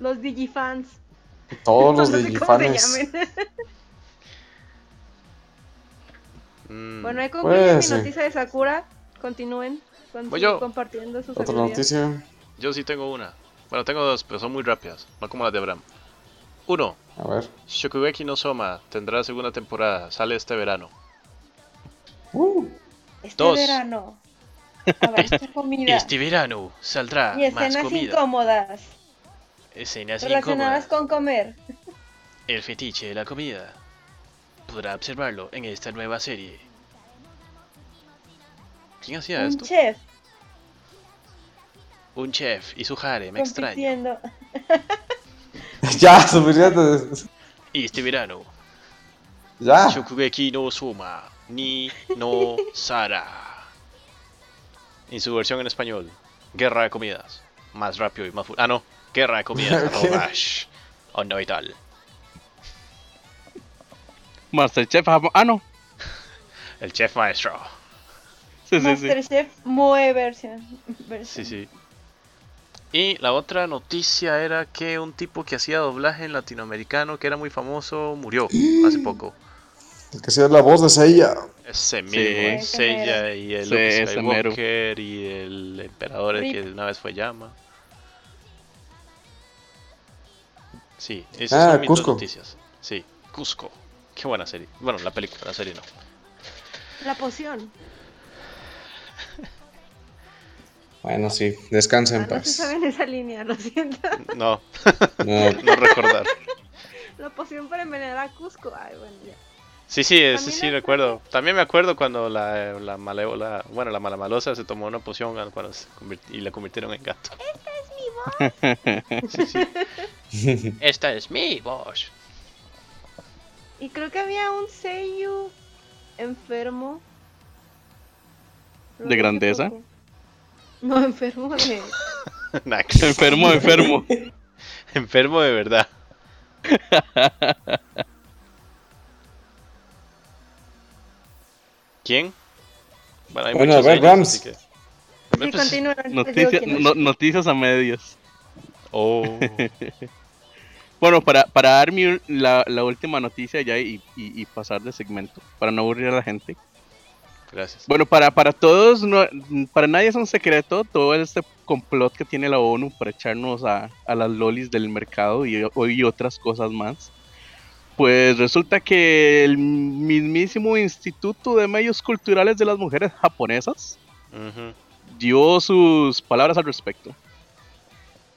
Los Digifans. Todos los no sé digifanes. Mm, Bueno, ahí concluye Pues, mi sí. noticia de Sakura. Continúen compartiendo sus Otra noticia. Yo sí tengo una. Bueno, tengo dos, pero son muy rápidas. No como las de Abraham. Uno. A ver. Shokugeki no Soma tendrá segunda temporada. Sale este verano. Uh, Este Dos. verano habrá esta comida Este verano saldrá y más escenas comida. incómodas Escenas relacionadas incómodas. con comer. El fetiche de la comida. Podrá observarlo en esta nueva serie. ¿Quién hacía Un esto? chef Un chef y su harem extraño. compitiendo. ya, suficiente. Este verano, Ya. Shokugeki no Soma ni no Sara. En su versión en español, Guerra de Comidas. Más rápido y más fu- Ah, no. Guerra. ¿Qué? arroba Ash. O no y tal. Masterchef Japón. Ah, no. El chef maestro. Sí, sí, sí. Masterchef Moe versión. Sí, sí. Y la otra noticia era que un tipo que hacía doblaje en latinoamericano, que era muy famoso, murió hace poco. El que sea la voz de Seiya. Ese mismo, Seiya y el Sí. Skywalker y el emperador el que una vez fue llama. Sí, esas Ah, son mis Cusco. dos noticias. Sí, Cusco. Qué buena serie. Bueno, la película, la serie no. La poción. Bueno, sí. Descansa en Ah, no se paz. sabe en esa línea, lo siento. No, No, no recordar. La poción para envenenar a Cusco. Ay, bueno, ya. Sí, sí, sí la- recuerdo. También me acuerdo cuando la, la malévola, bueno, la malamalosa se tomó una poción cuando se convirt- y la convirtieron en gato. Sí, sí. Esta es mi voz. Y creo que había un Seiyu enfermo. ¿De grandeza? poco. No, enfermo de. Enfermo, enfermo. Enfermo de verdad. ¿Quién? Bueno, hay Bueno, a muchos ver, Rams. que- Sí, Pues- continúa. no- noticias a medias. Oh. Bueno, para, para dar mi- la, la última noticia ya y, y- y pasar de segmento, para no aburrir a la gente. Gracias. Bueno, para, para todos, no- para nadie es un secreto todo este complot que tiene la ONU para echarnos a, a las lolis del mercado y, y otras cosas más. Pues resulta que el mismísimo Instituto de Medios Culturales de las Mujeres Japonesas dio sus palabras al respecto.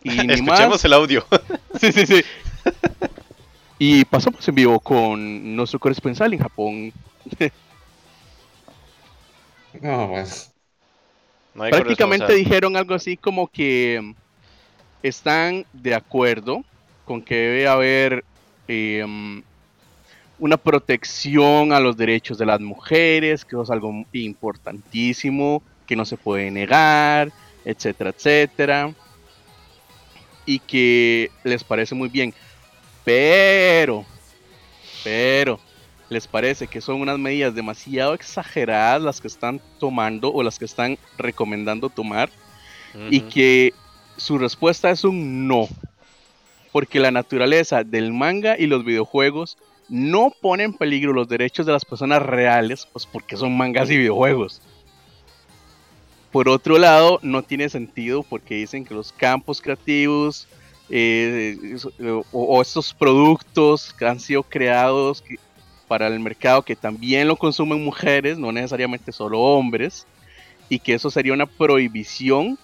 Y ni más, Escuchemos el audio. Sí, sí, sí. Y pasamos en vivo con nuestro corresponsal en Japón. No, bueno. No hay Prácticamente dijeron algo así como que están de acuerdo con que debe haber eh, mm, una protección a los derechos de las mujeres, que eso es algo importantísimo, que no se puede negar, etcétera, etcétera. Y que les parece muy bien. Pero, pero, les parece que son unas medidas demasiado exageradas las que están tomando o las que están recomendando tomar y que su respuesta es un no. Porque la naturaleza del manga y los videojuegos no pone en peligro los derechos de las personas reales, pues porque son mangas y videojuegos. Por otro lado, no tiene sentido porque dicen que los campos creativos eh, eso- o, o estos productos que han sido creados que- para el mercado que también lo consumen mujeres, no necesariamente solo hombres, y que eso sería una prohibición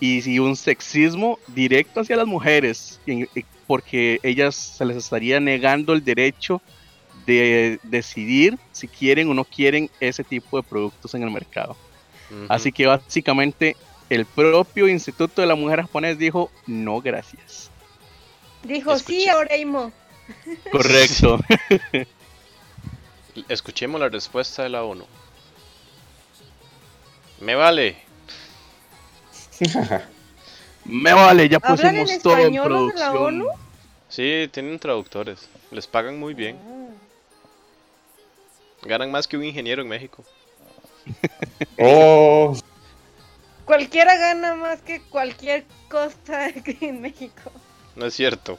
y si un sexismo directo hacia las mujeres, en- eh, porque ellas se les estaría negando el derecho de decidir si quieren o no quieren ese tipo de productos en el mercado. Así que básicamente el propio Instituto de la Mujer Japonés dijo no gracias. Dijo, sí, Escuché. ahora Imo. Correcto. Escuchemos la respuesta de la ONU. Me vale. Me vale, ya ¿Hablan en pusimos todo en de la producción. ONU? Sí, tienen traductores. Les pagan muy bien. Ganan más que un ingeniero en México. Oh, Cualquiera gana más que cualquier cosa aquí en México. No es cierto.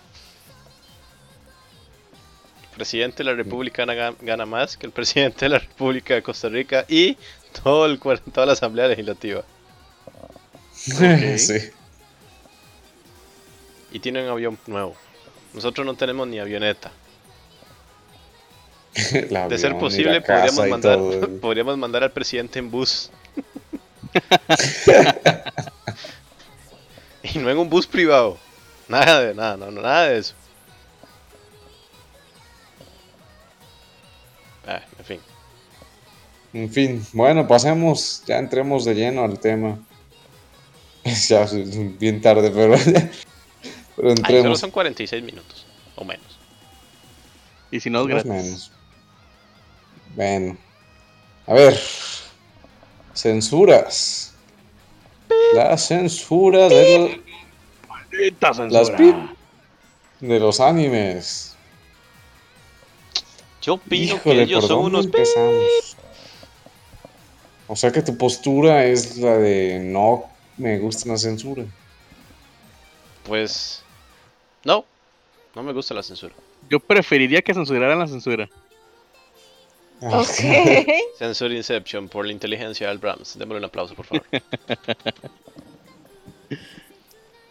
El presidente de la República gana, gana más que el presidente de la República de Costa Rica y todo el, toda la Asamblea Legislativa. sí. Y tiene un avión nuevo. Nosotros no tenemos ni avioneta. La De ser posible, podríamos mandar, podríamos mandar al presidente en bus. Y no en un bus privado. Nada de nada, no, no, nada de eso. Ah, en fin. En fin, bueno, pasemos, ya entremos de lleno al tema. Ya es bien tarde, pero, pero Ay, solo entremos. son 46 minutos, o menos. Y si no es gratis. menos. Bueno. A ver. Censuras. La censura de, lo- Maldita las censura. pip de los animes. Yo opino Híjole, que ellos ¿por son unos... empezamos? O sea que tu postura es la de no me gusta la censura. Pues... No, no me gusta la censura. Yo preferiría que censuraran la censura. Ok. Censura Inception por la inteligencia del Brahms. Démosle un aplauso, por favor.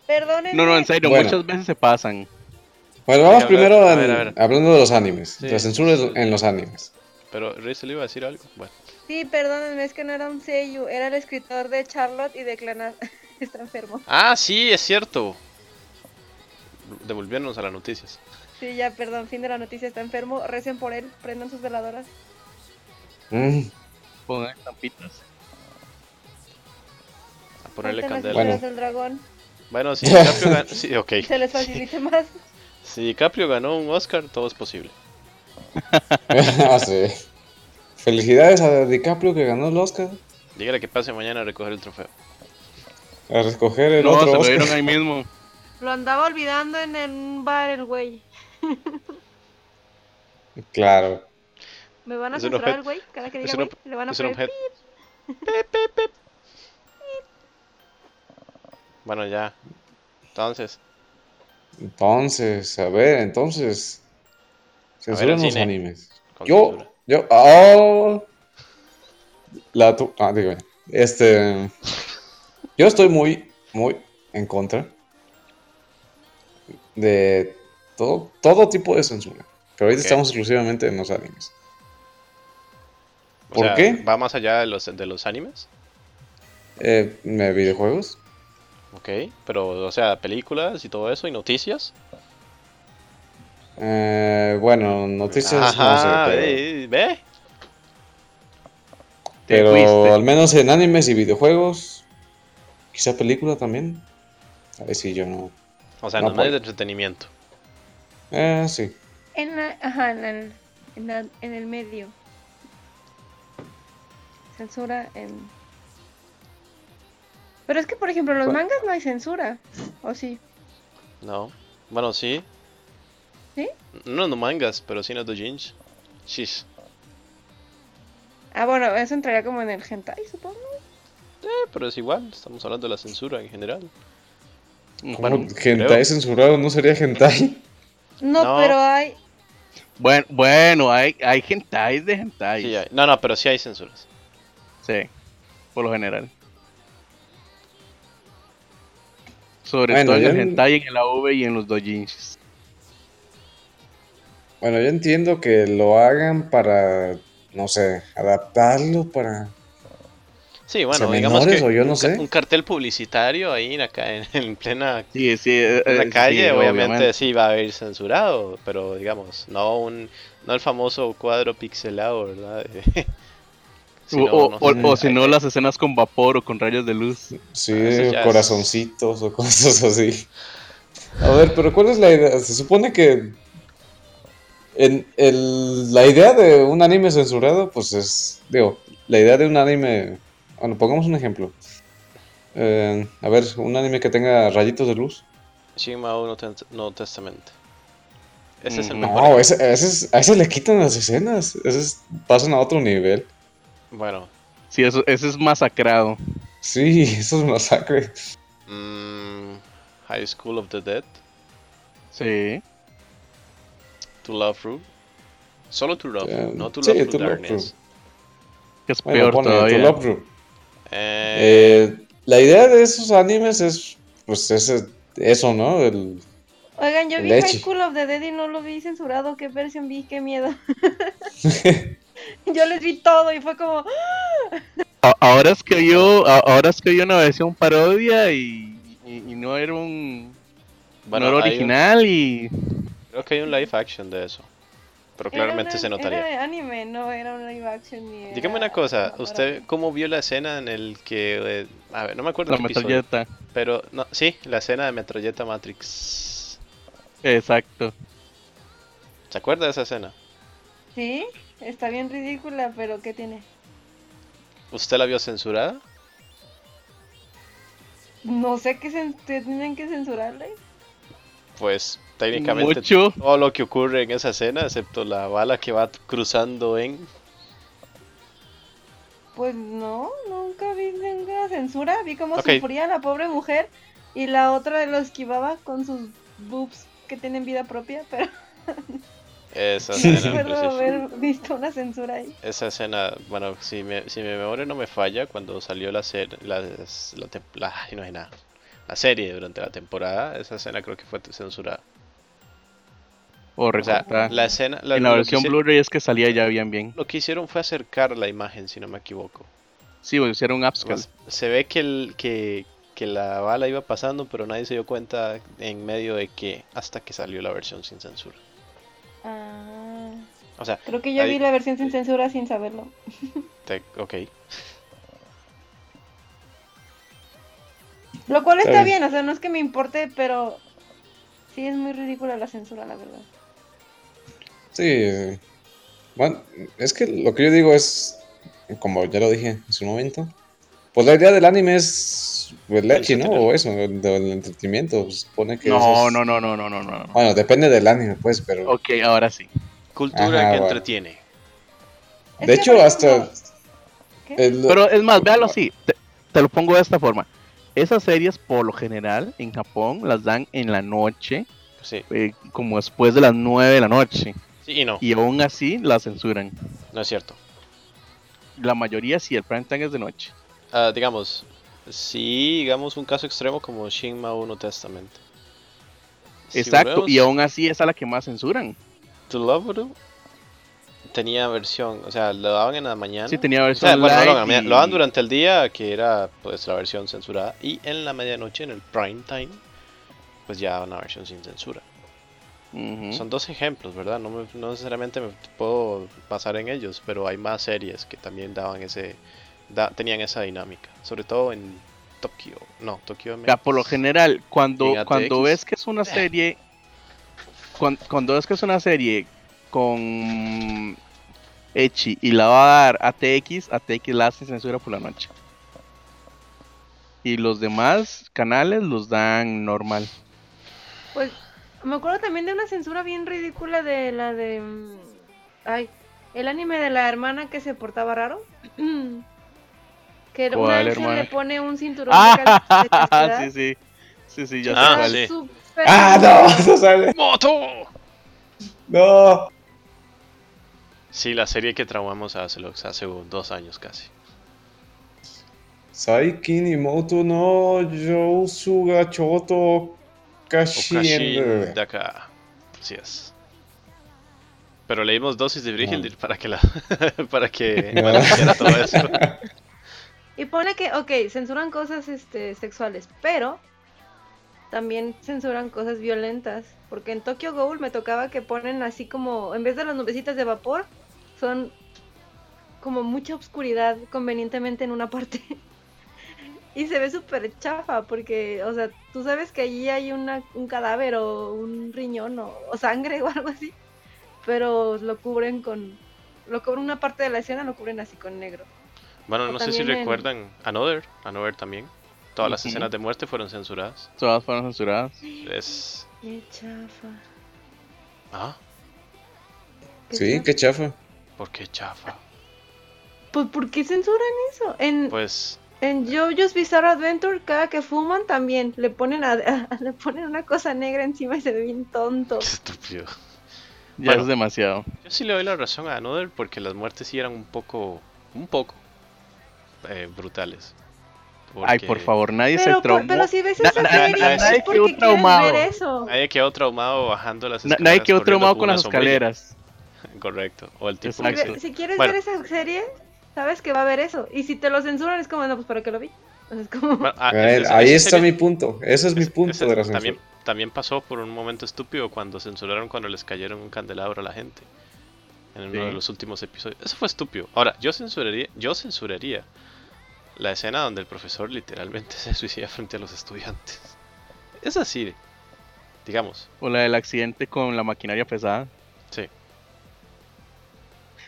Perdónenme. No, no, en serio, Bueno. muchas veces se pasan. Bueno, vamos ver, primero a en- ver, a ver. hablando de los animes. Sí. La censura en los animes. Pero Riz le iba a decir algo. Bueno. Sí, perdónenme, es que no era un Seiyu, era el escritor de Charlotte y de Clan... Está enfermo. Ah, sí, es cierto. Devolviéndonos a las noticias. Sí, ya, perdón, fin de la noticia, está enfermo. Recen por él, prendan sus veladoras. Mm, Poner estampitas. A ponerle candela. Bueno. del dragón. Bueno, si DiCaprio ganó... Sí, ok. Se les facilite más. Si DiCaprio ganó un Oscar, todo es posible. ah, sí. Felicidades a DiCaprio que ganó el Oscar. Dígale que pase mañana a recoger el trofeo. A recoger el No, se otro lo dieron ahí mismo. Lo andaba olvidando en un bar el güey. Claro. ¿Me van a censurar el güey? Cada que diga güey, le van a Es un poner objeto. Bueno, ya. Entonces, Entonces, a ver, entonces. Censuran los animes. con Yo, censura. yo, oh, la tu, ah, digo, este, yo estoy muy, muy en contra de todo, todo tipo de censura. Pero ahorita estamos exclusivamente en los animes. O ¿Por sea, qué? ¿Va más allá de los, de los animes? Eh, ¿me- videojuegos. Ok, pero, o sea, películas y todo eso y noticias. Eh, bueno, noticias no sé, Ajá, pero, eh, ¿ve? Pero fuiste. al menos en animes y videojuegos, quizá película también. Ahí sí, yo no. O sea, No en los medios de entretenimiento. Eh, sí. En la, ajá, en el, en, la- en el medio. Censura en... Pero es que, por ejemplo, en los Bueno. mangas no hay censura. ¿O sí? No. Bueno, sí. ¿Sí? No en los mangas, pero sí en los doujins. Shish. Ah, bueno, eso entraría como en el hentai, supongo. Eh, pero es igual, estamos hablando de la censura en general. ¿Cómo Bueno, hentai creo. censurado no sería hentai? No, No. pero hay... bueno, bueno, hay, hay hentai de hentai. Sí, hay- No, no, pero sí hay censuras. Sí, por lo general. Sobre Bueno, todo en el en- hentai, en el AV y en los dojins. Bueno, yo entiendo que lo hagan para, no sé, adaptarlo para... Sí, bueno, digamos menores que o yo no un, sé. un cartel publicitario ahí en, acá, en, en plena Sí, sí. eh, en la eh, calle, sí, obviamente, sí va a haber censurado, pero digamos, no un no el famoso cuadro pixelado, ¿verdad? O, o- no o- si no, las escenas con vapor o con rayos de luz. Sí, Ah, es- corazoncitos o cosas así. A ver, pero ¿cuál es la idea? Se supone que en el, la idea de un anime censurado, pues es, digo, la idea de un anime, bueno, pongamos un ejemplo. Eh, a ver, un anime que tenga rayitos de luz. Shinma no, no Testament. Ese es el Mm, mejor. No, ese, ese es- a ese le quitan las escenas. Ese es- pasan a otro nivel. Bueno, Sí, eso, ese es masacrado. Sí, eso es masacre. mm, High School of the Dead, Sí. To Love Ru. Solo To Love, Eh, no To sí, Love To Love Darkness. Que es Bueno, peor pone todavía. To Love Ru. Eh, Eh, la idea de esos animes es, pues, ese, eso, ¿no? El, Oigan, yo vi Leche. High School of the Dead y no lo vi censurado. ¿Qué versión vi? ¡Qué miedo! yo les vi todo y fue como... A- Ahora es que yo, ahora es que yo una versión parodia y, y, y no era un bueno, no era un- original y creo que hay un live action de eso. Pero claramente era se notaría. Era de anime, no era un live action ni Dígame una cosa, una ¿usted cómo vio la escena en el que... eh, a ver, no me acuerdo la qué episodio, metralleta. pero no, sí, la escena de Metralleta Matrix. Exacto. ¿Se acuerda de esa escena? Sí, está bien ridícula, pero ¿qué tiene? ¿Usted la vio censurada? No sé qué tienen que censurarle. Pues técnicamente Mucho. todo lo que ocurre en esa escena, excepto la bala que va cruzando en... Pues no, nunca vi ninguna censura. Vi cómo sufría la pobre mujer y la otra lo esquivaba con sus boobs que tienen vida propia, pero Esa escena, en recuerdo haber visto una censura ahí. Esa escena, bueno, si, me, si mi memoria no me falla, cuando salió la serie, la, la, no hay nada. la serie durante la temporada, esa escena creo que fue censurada. O O sea, la escena, la, en la lo que versión Blu-ray es que salía ya bien bien. Lo que hicieron fue acercar la imagen, si no me equivoco. Sí, o hicieron upscale. Pues, se ve que, el, que, que la bala iba pasando, pero nadie se dio cuenta en medio de que hasta que salió la versión sin censura. Ah, O sea, creo que yo Ahí- vi la versión sin censura sin saberlo. te- ok. Lo cual Está está bien. bien, o sea, no es que me importe, pero sí es muy ridícula la censura, la verdad. Sí. Bueno, es que lo que yo digo es, como ya lo dije en su momento, pues la idea del anime es el leche, ¿no? entretener. O eso, del, entretenimiento. Supone que No, es- no, no, no, no, no, no. no. Bueno, depende del anime, pues, pero... Ok, ahora sí. Cultura Ajá, que bueno. entretiene. Es De hecho, hasta- El- Pero es más, véalo así. Te, te lo pongo de esta forma. Esas series, por lo general, en Japón las dan en la noche, Sí, eh, como después de las 9 de la noche. sí y no, Y aún así las censuran. no es cierto. La mayoría sí, el prime time es de noche. Ah, digamos, si digamos un caso extremo como Shinma 1 Testament. Si Exacto, y aún así es a la que más censuran. To Love tenía versión, o sea, lo daban en la mañana. Sí, tenía O versión sea, bueno, no, lo, daban- y- lo daban durante el día, que era pues la versión censurada, y en la medianoche, en el prime time, pues ya una versión sin censura. Son dos ejemplos, ¿verdad? No, me- no necesariamente me puedo basar en ellos, pero hay más series que también daban ese, da- tenían esa dinámica, sobre todo en Tokio, no, Tokio Ya, por lo general, cuando, cuando ves que es una serie, cuan- cuando, ves que es una serie con Echi y la va a dar ATX, ATX la hace censura por la noche. Y los demás canales los dan normal. Pues me acuerdo también de una censura bien ridícula de la de. mm, Ay, el anime de la hermana que se portaba raro. que un ¿Cuál ángel hermana? le pone un cinturón de cal- de Ah, castidad. sí, sí. Sí, sí, ya Ah, sí. súper- ¡Ah, no! No sale. ¡Moto! ¡No! Sí, la serie que traumamos hace, lo- hace dos años casi. Saikin Imoto no Yousuga Choto Kashin. Daka. Así es. Pero leímos dosis de Brigildir para que la para que No. balanceara todo eso. Y pone que, ok, censuran cosas este, sexuales, pero también censuran cosas violentas. Porque en Tokyo Ghoul me tocaba que ponen así como, en vez de las nubecitas de vapor, son como mucha oscuridad convenientemente en una parte. y se ve súper chafa, porque, o sea, tú sabes que allí hay una, un cadáver o un riñón o, o sangre o algo así. Pero lo cubren con... Lo cubren una parte de la escena, lo cubren así con negro. Bueno, O no sé si en- recuerdan Another, Another también. Todas las escenas de muerte fueron censuradas. Todas fueron censuradas. Es Qué chafa. ah, qué Sí, chafa. qué chafa. ¿por qué chafa? Pues, ¿por qué censuran eso? En, Pues en JoJo's Bizarre Adventure, cada que fuman también le ponen, a- le ponen una cosa negra encima y se ve bien tonto. qué estúpido. Ya Bueno. es demasiado. Yo sí le doy la razón a Another porque las muertes sí eran un poco un poco eh, brutales. Ay, por favor, nadie Pero, se por- traumó. pero si ves Na- esa na- serie, na- es nadie porque quedó traumado. ver eso. Nadie quedó traumado bajando las Na- escaleras. nadie quedó traumado con las escaleras. Correcto. O el tipo Si, quieres Bueno. ver esa serie, sabes que va a haber eso. Y si te lo censuran, es como, no, pues para qué lo vi. Es como, Bueno, ah, A ver, esa- ahí esa está serie- mi punto. Ese es mi punto esa de la censura. también, también pasó por un momento estúpido cuando censuraron cuando les cayeron un candelabro a la gente. En uno Sí. de los últimos episodios. Eso fue estúpido. Ahora, yo censuraría, yo censuraría la escena donde el profesor literalmente se suicida frente a los estudiantes. Es así, digamos. O la del accidente con la maquinaria pesada. Sí.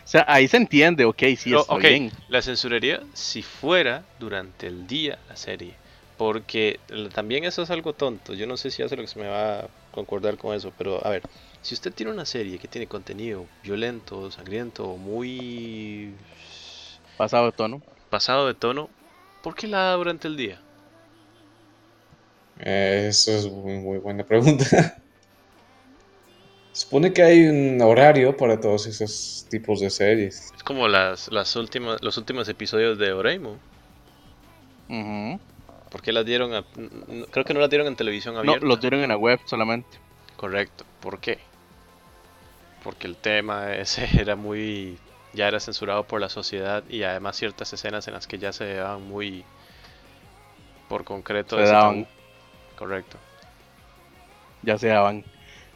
O sea, ahí se entiende, ok, sí, Pero, está bien. la censuraría si fuera durante el día la serie. Porque también eso es algo tonto. Yo no sé si hace lo que se me va a concordar con eso. Pero a ver, si usted tiene una serie que tiene contenido violento, sangriento, muy Pasado de tono. pasado de tono, ¿por qué la da durante el día? Eh, Eso es muy, muy buena pregunta. Supone que hay un horario para todos esos tipos de series. Es como las, las últimas, los últimos episodios de Oreimo. ¿Por qué las dieron a.? Creo que no las dieron en televisión No, abierta. los dieron en la web solamente. Correcto. ¿Por qué? Porque el tema ese era muy... ya era censurado por la sociedad y además ciertas escenas en las que ya se daban muy por concreto Se daban. Correcto. Ya se daban.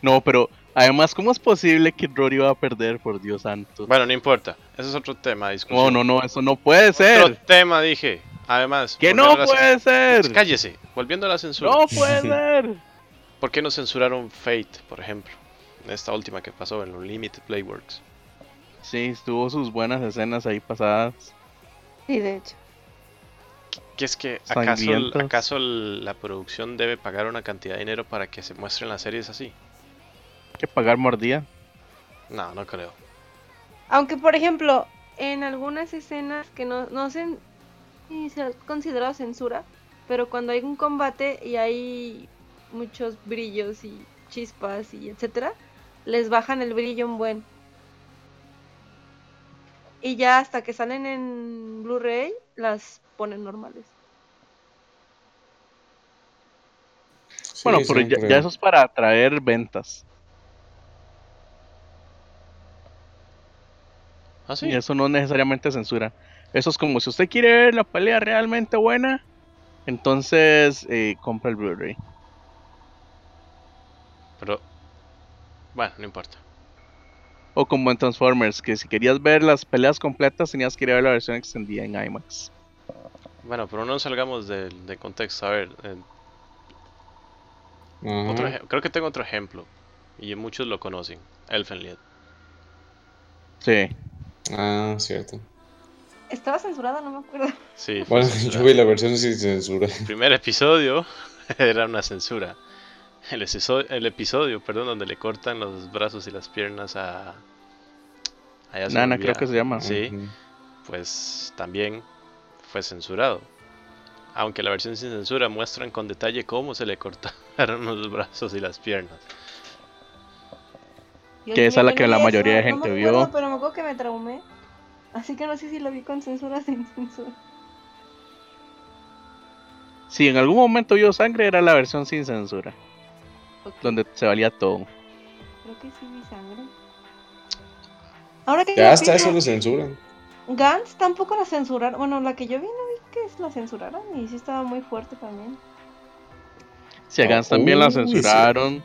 No, pero además, ¿cómo es posible que Rory va a perder, por Dios santo? Bueno, no importa. Ese es otro tema. No, no, no, eso no puede Otro ser. tema, dije. Además. Que no puede ser. Cállese. Volviendo a la censura. No puede ser. ¿Por qué no censuraron Fate, por ejemplo? Esta última que pasó en Unlimited Playworks. Sí, tuvo sus buenas escenas ahí pasadas. Sí, de hecho. Que es que acaso, acaso el- la producción debe pagar una cantidad de dinero para que se muestren las series así. Que pagar mordida. No, no creo. Aunque, por ejemplo, en algunas escenas que no, no se ha considerado censura, pero cuando hay un combate y hay muchos brillos y chispas y etcétera, les bajan el brillo un buen. Y ya hasta que salen en Blu-ray las ponen normales. Bueno, pero ya, eso es para atraer ventas. ¿Ah, sí? Y eso no es necesariamente censura. Eso es como si usted quiere ver la pelea realmente buena, entonces eh, compra el Blu-ray. Pero, bueno, no importa. O como en Transformers, que si querías ver las peleas completas tenías que ir a ver la versión extendida en IMAX. Bueno, pero no salgamos de, de contexto. A ver, eh, otro creo que tengo otro ejemplo. Y muchos lo conocen. Elfenlied. Sí. Ah, cierto. Estaba censurada, no me acuerdo. Sí, Bueno, yo vi la versión sin censura. El primer episodio era una censura. El, episo- el episodio, perdón, donde le cortan los brazos y las piernas a... a Nana creo que se llama. Sí, pues también fue censurado. Aunque la versión sin censura muestran con detalle cómo se le cortaron los brazos y las piernas. Que esa es la que no la mayoría de no gente vio. acuerdo, Pero me acuerdo que me traumé. Así que no sé si lo vi con censura o sin censura. Si en algún momento vio sangre, era la versión sin censura, Donde se valía todo. Creo que sí vi sangre. Ahora que Ya hasta eso lo censuran. Gantz tampoco la censuraron. Bueno, la que yo vi no vi que la censuraron y sí estaba muy fuerte también. Si a Gans también la sí. censuraron.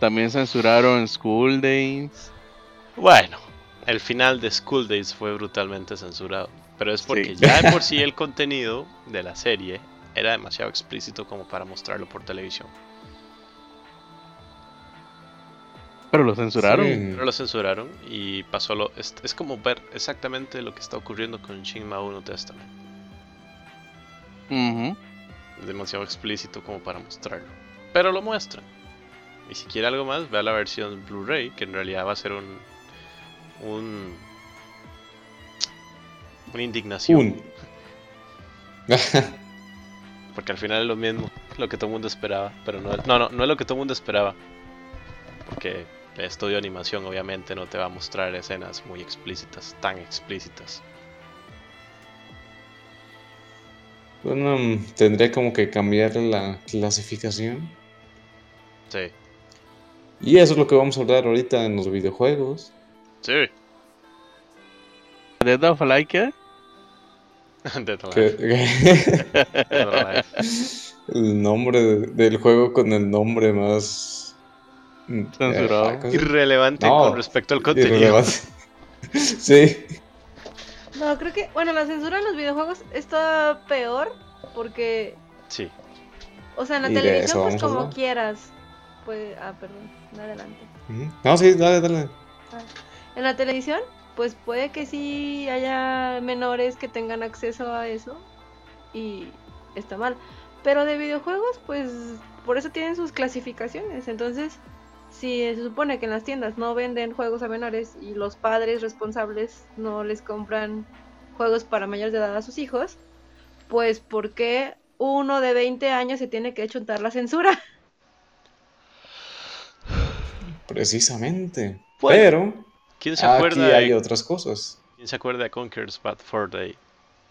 También censuraron School Days. Bueno, el final de School Days fue brutalmente censurado. Pero es porque Sí. ya de por sí el contenido de la serie era demasiado explícito como para mostrarlo por televisión. Pero lo censuraron. Sí. Pero lo censuraron y pasó lo. Es, es como ver exactamente lo que está ocurriendo con Shinma 1 Testament. Ujú. Es demasiado explícito como para mostrarlo. Pero lo muestran. Y si quiere algo más, vea la versión Blu-ray, que en realidad va a ser un. un. una indignación. Un. Porque al final es lo mismo, lo que todo el mundo esperaba. Pero no, no, no, no es lo que todo el mundo esperaba. Porque el estudio de animación obviamente no te va a mostrar escenas muy explícitas, tan explícitas. Bueno, mm, tendría como que cambiar la clasificación. Sí, Y eso es lo que vamos a hablar ahorita en los videojuegos. sí. Dead of Like Dead Alive, el nombre de- del juego con el nombre más Censurado. eh. Irrelevante No, con respecto al contenido. Sí. No, creo que, bueno, la censura en los videojuegos está peor porque, Sí, o sea, en la televisión pues como hablar. quieras. Pues, ah, perdón, adelante. No, sí, dale, dale. En la televisión, pues puede que sí haya menores que tengan acceso a eso y está mal. Pero de videojuegos, pues por eso tienen sus clasificaciones. Entonces, si se supone que en las tiendas no venden juegos a menores y los padres responsables no les compran juegos para mayores de edad a sus hijos, pues ¿por qué uno de 20 años se tiene que chuntar la censura? Precisamente. Bueno, Pero ¿quién se aquí acuerda hay de, otras cosas. quién se acuerda de Conker's Bad Fur Day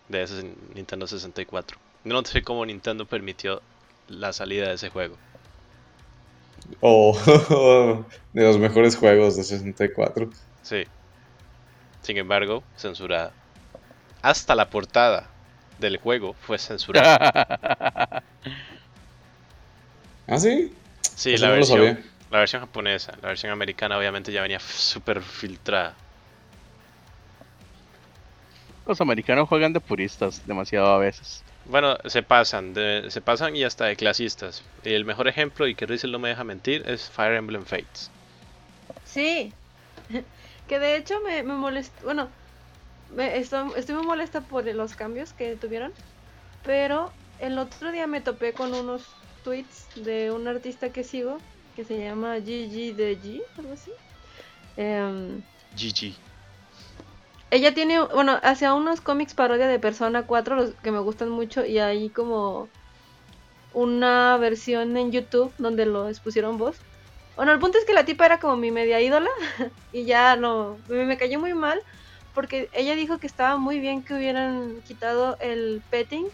de ese Nintendo 64? No sé cómo Nintendo permitió la salida de ese juego. O de los mejores juegos de 64. Sí. Sin embargo, censurada. Hasta la portada del juego fue censurada. ¿Ah, sí? Sí, la versión, la versión japonesa. La versión americana obviamente ya venía súper filtrada. Los americanos juegan de puristas demasiado a veces. Bueno, se pasan, de- se pasan y hasta de clasistas. Y el mejor ejemplo, y que Rizel no me deja mentir, es Fire Emblem Fates. Sí. Que de hecho me, me molesta. Bueno, me, estoy, estoy muy molesta por los cambios que tuvieron. Pero el otro día me topé con unos tweets de un artista que sigo. Que se llama Gigi de G, algo así. Em, GG. Ella tiene, bueno, hace unos cómics parodia de Persona 4 los que me gustan mucho y hay como una versión en YouTube donde lo expusieron voz. Bueno, el punto es que la tipa era como mi media ídola y ya no, me, me cayó muy mal porque ella dijo que estaba muy bien que hubieran quitado el petting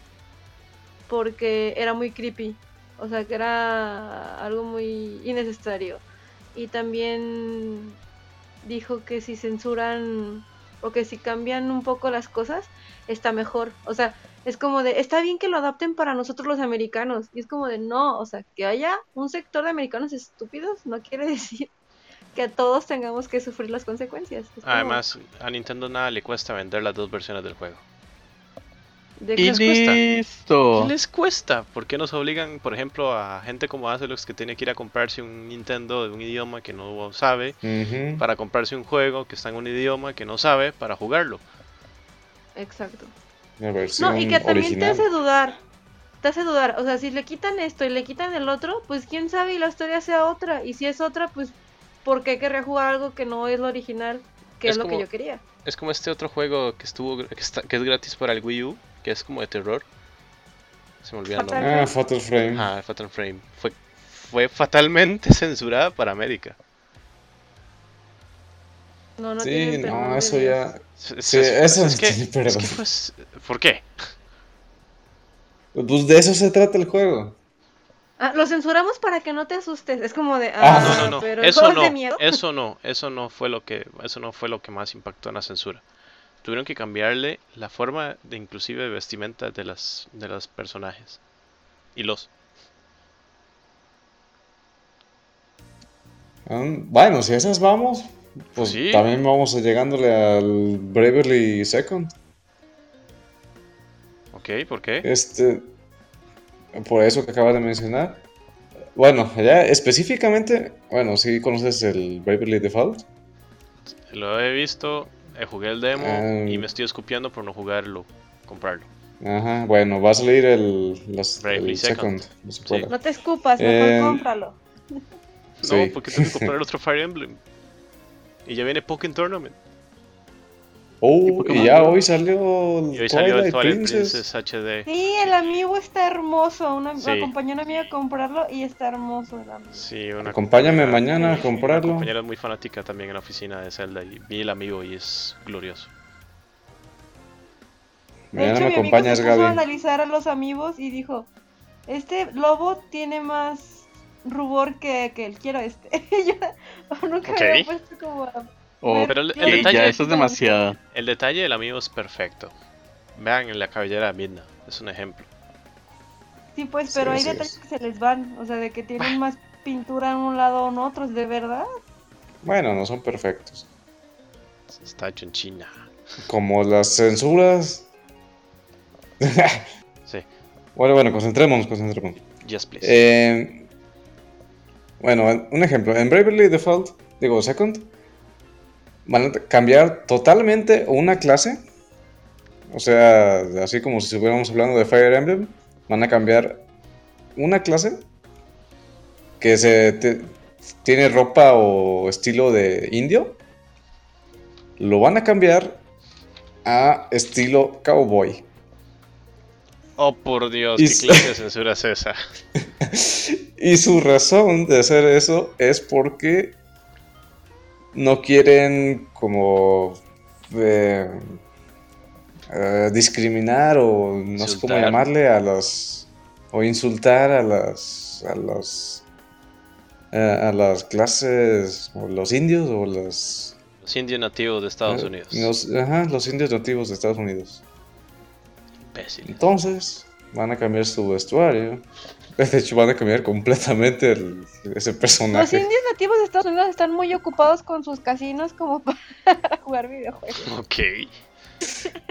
porque era muy creepy, o sea que era algo muy innecesario. Y también dijo que si censuran o que si cambian un poco las cosas, está mejor. O sea, es como de, está bien que lo adapten para nosotros los americanos. Y es como de, no, o sea, que haya un sector de americanos estúpidos no quiere decir que a todos tengamos que sufrir las consecuencias. Es como, Además, a Nintendo nada le cuesta vender las dos versiones del juego. ¿De ¿qué qué- les cuesta? Listo. ¿Qué les cuesta? ¿Por qué nos obligan, por ejemplo, a gente como Azelux que tiene que ir a comprarse un Nintendo de un idioma que no sabe Ujú. para comprarse un juego que está en un idioma que no sabe para jugarlo? Exacto. No, y que también original. te hace dudar. Te hace dudar. O sea, si le quitan esto y le quitan el otro, pues quién sabe y la historia sea otra. Y si es otra, pues ¿por qué querría jugar algo que no es lo original? Que es, Es lo como- que yo quería. Es como este otro juego que estuvo que, está- que es gratis para el Wii U, que es como de terror. Se me olvidó el Fatal. nombre. Ah, Fatal Frame. Ah, Fatal Frame. Fue, fue fatalmente censurada para América. No, no sí, no, eso ya. Sí, es- eso es que- es perdón. que, pues, ¿Por qué? Pues de eso se trata el juego. Ah, lo censuramos para que no te asustes. Es como de. Ah, Ah, No, no, no. Pero Eso no. de miedo. Eso no. Eso no fue lo que. Eso no fue lo que más impactó en la censura. Tuvieron que cambiarle la forma de inclusive de vestimenta de las de los personajes. Y los. Ah, Bueno, si esas vamos, pues Sí. también vamos llegándole al Bravely Second. ¿Ok? ¿Por qué? Este, por eso que acabas de mencionar. Bueno, ya específicamente, bueno, si conoces el Bravely Default. Lo he visto, eh, jugué el demo Ah. y me estoy escupiendo por no jugarlo, comprarlo. Ajá, bueno, va a salir el, los- el Second. No te escupas, mejor Eh, cómpralo. Sí. No, porque tengo que comprar el otro Fire Emblem. Y ya viene Pokémon Tournament. Oh, ¿Y ya hoy salió el Y hoy salió el Twilight Twilight Princess. Princess HD. Sí, el amigo está hermoso. Una, Sí. Acompañó a una amiga a comprarlo y está hermoso el amigo. Sí, una Acompáñame mañana a Una comprarlo. compañera muy fanática también en la oficina de Zelda y vi el amigo y es glorioso. De Mañana hecho, me mi amigo acompañas, se puso a analizar a los amigos y dijo, este lobo tiene más rubor que, que el quiero este. Yo nunca había puesto como a Oh, Pero el- qué el sí, detalle- ya, eso es demasiado. El detalle del amigo es perfecto. Vean en la cabellera de Midna, es un ejemplo. Sí, pues, Sí, pero hay sí, detalles que se les van. O sea, de que tienen más pintura en un lado o en otros, ¿de verdad? Bueno, no son perfectos. Está hecho en China. Como las censuras. Sí, Bueno, bueno, concentrémonos, concentrémonos. yes please. Eh, bueno, un ejemplo. En Bravely Default, digo, Second, van a cambiar totalmente una clase. O sea, así como si estuviéramos hablando de Fire Emblem, van a cambiar una clase que se te- tiene ropa o estilo de indio. Lo van a cambiar a estilo cowboy. oh por Dios, y ¿qué clase de censura es esa? Y su razón de hacer eso es porque no quieren como eh, eh, discriminar o no sé cómo llamarle a las o insultar a las a las eh, a las clases o los indios o los Los indios nativos de Estados eh, Unidos. los, ajá, los indios nativos de Estados Unidos. Imbéciles. Entonces van a cambiar su vestuario. De hecho, van a cambiar completamente el- ese Los personaje. indios nativos de Estados Unidos están muy ocupados con sus casinos como para jugar videojuegos. Ok.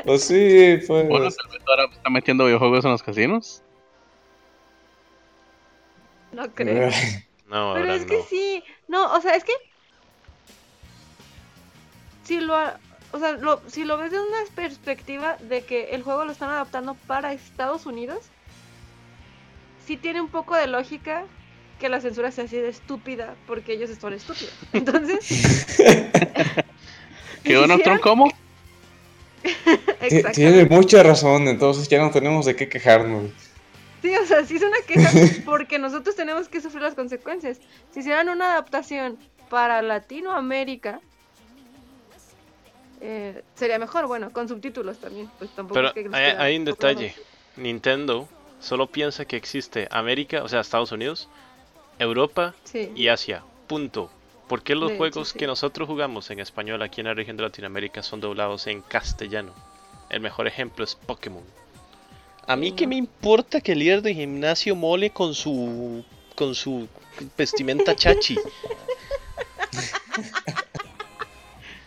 Pues sí, pues. Bueno, tal vez ahora está metiendo videojuegos en los casinos. No creo. No, Pero ahora es que sí, no, o sea, es que si lo, o sea, lo- si lo ves de una perspectiva de que el juego lo están adaptando para Estados Unidos, sí tiene un poco de lógica que la censura sea así de estúpida, porque ellos son estúpidos. Entonces, ¿Quedó hicieron- Nocturne cómo? Tiene mucha razón, entonces ya no tenemos de qué quejarnos. Sí, o sea, sí es una queja porque nosotros tenemos que sufrir las consecuencias. Si hicieran una adaptación para Latinoamérica, eh, sería mejor, bueno, con subtítulos también. Pues tampoco Pero es que hay, un detalle. Nintendo solo piensa que existe América, o sea, Estados Unidos, Europa Sí. y Asia. Punto. ¿Por qué los De hecho, juegos sí. que nosotros jugamos en español aquí en la región de Latinoamérica son doblados en castellano? El mejor ejemplo es Pokémon. A mí no. me importa que el líder de gimnasio mole con su con su vestimenta chachi.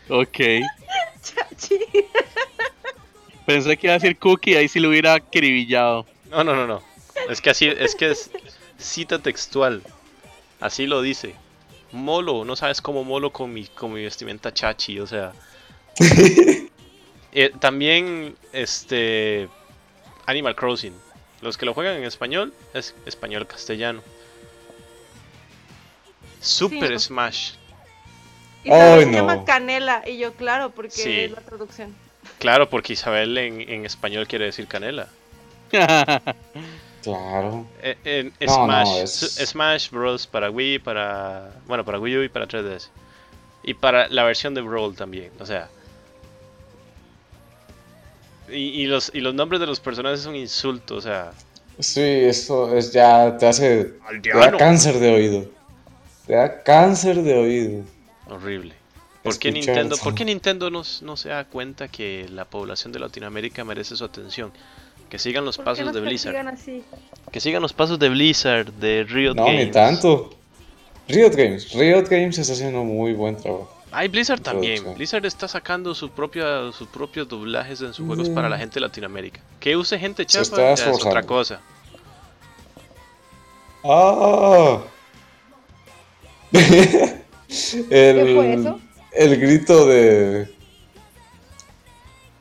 Ok. Chachi. Pensé que iba a decir Cookie, ahí sí lo hubiera acribillado. No, no, no, no. Es que así es que es cita textual. Así lo dice. Molo, no sabes cómo molo con mi con mi vestimenta chachi, o sea. Eh, también este Animal Crossing. Los que lo juegan en español es español castellano. Super no. Smash. Y se no. llama Canela. Y yo, claro, porque Sí. es la traducción. Claro, porque Isabel en, en español quiere decir canela. Claro. Eh, en No, no, Smash, es- Smash Bros para Wii, para bueno, para Wii U y para 3DS. Y para la versión de Brawl también, o sea. Y, y los y los nombres de los personajes son insultos, o sea, Sí, eso es ya te hace. Te da cáncer de oído. Te da cáncer de oído. Horrible. ¿Por qué Nintendo. ¿por qué Nintendo no, no se da cuenta que la población de Latinoamérica merece su atención? Que sigan los ¿Por qué pasos de Blizzard. así? Que sigan los pasos de Blizzard, de Riot No, Games. ni tanto. Riot Games. Riot Games está haciendo muy buen trabajo. Ay, Blizzard también. Producción. Blizzard está sacando su propia, sus propios doblajes en sus juegos para la Mm. gente de Latinoamérica. Que use gente ya es otra cosa. ¡Ah! el, ¿Qué fue eso? El grito de.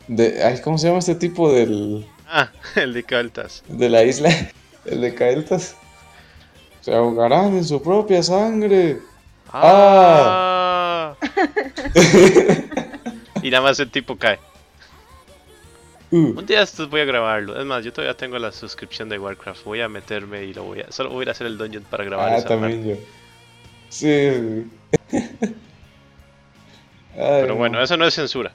de ay, ¿Cómo se llama este tipo del, Ah, el de Caltas. de la isla? El de Caeltas. Se ahogarán en su propia sangre. Ah. y nada más el tipo cae. Uh, Un día estos voy a grabarlo. Es más, yo todavía tengo la suscripción de Warcraft. Voy a meterme y lo voy a. Solo voy a ir a hacer el dungeon para grabar ah, esa también yo. Sí. Ay, Pero no. bueno, eso no es censura.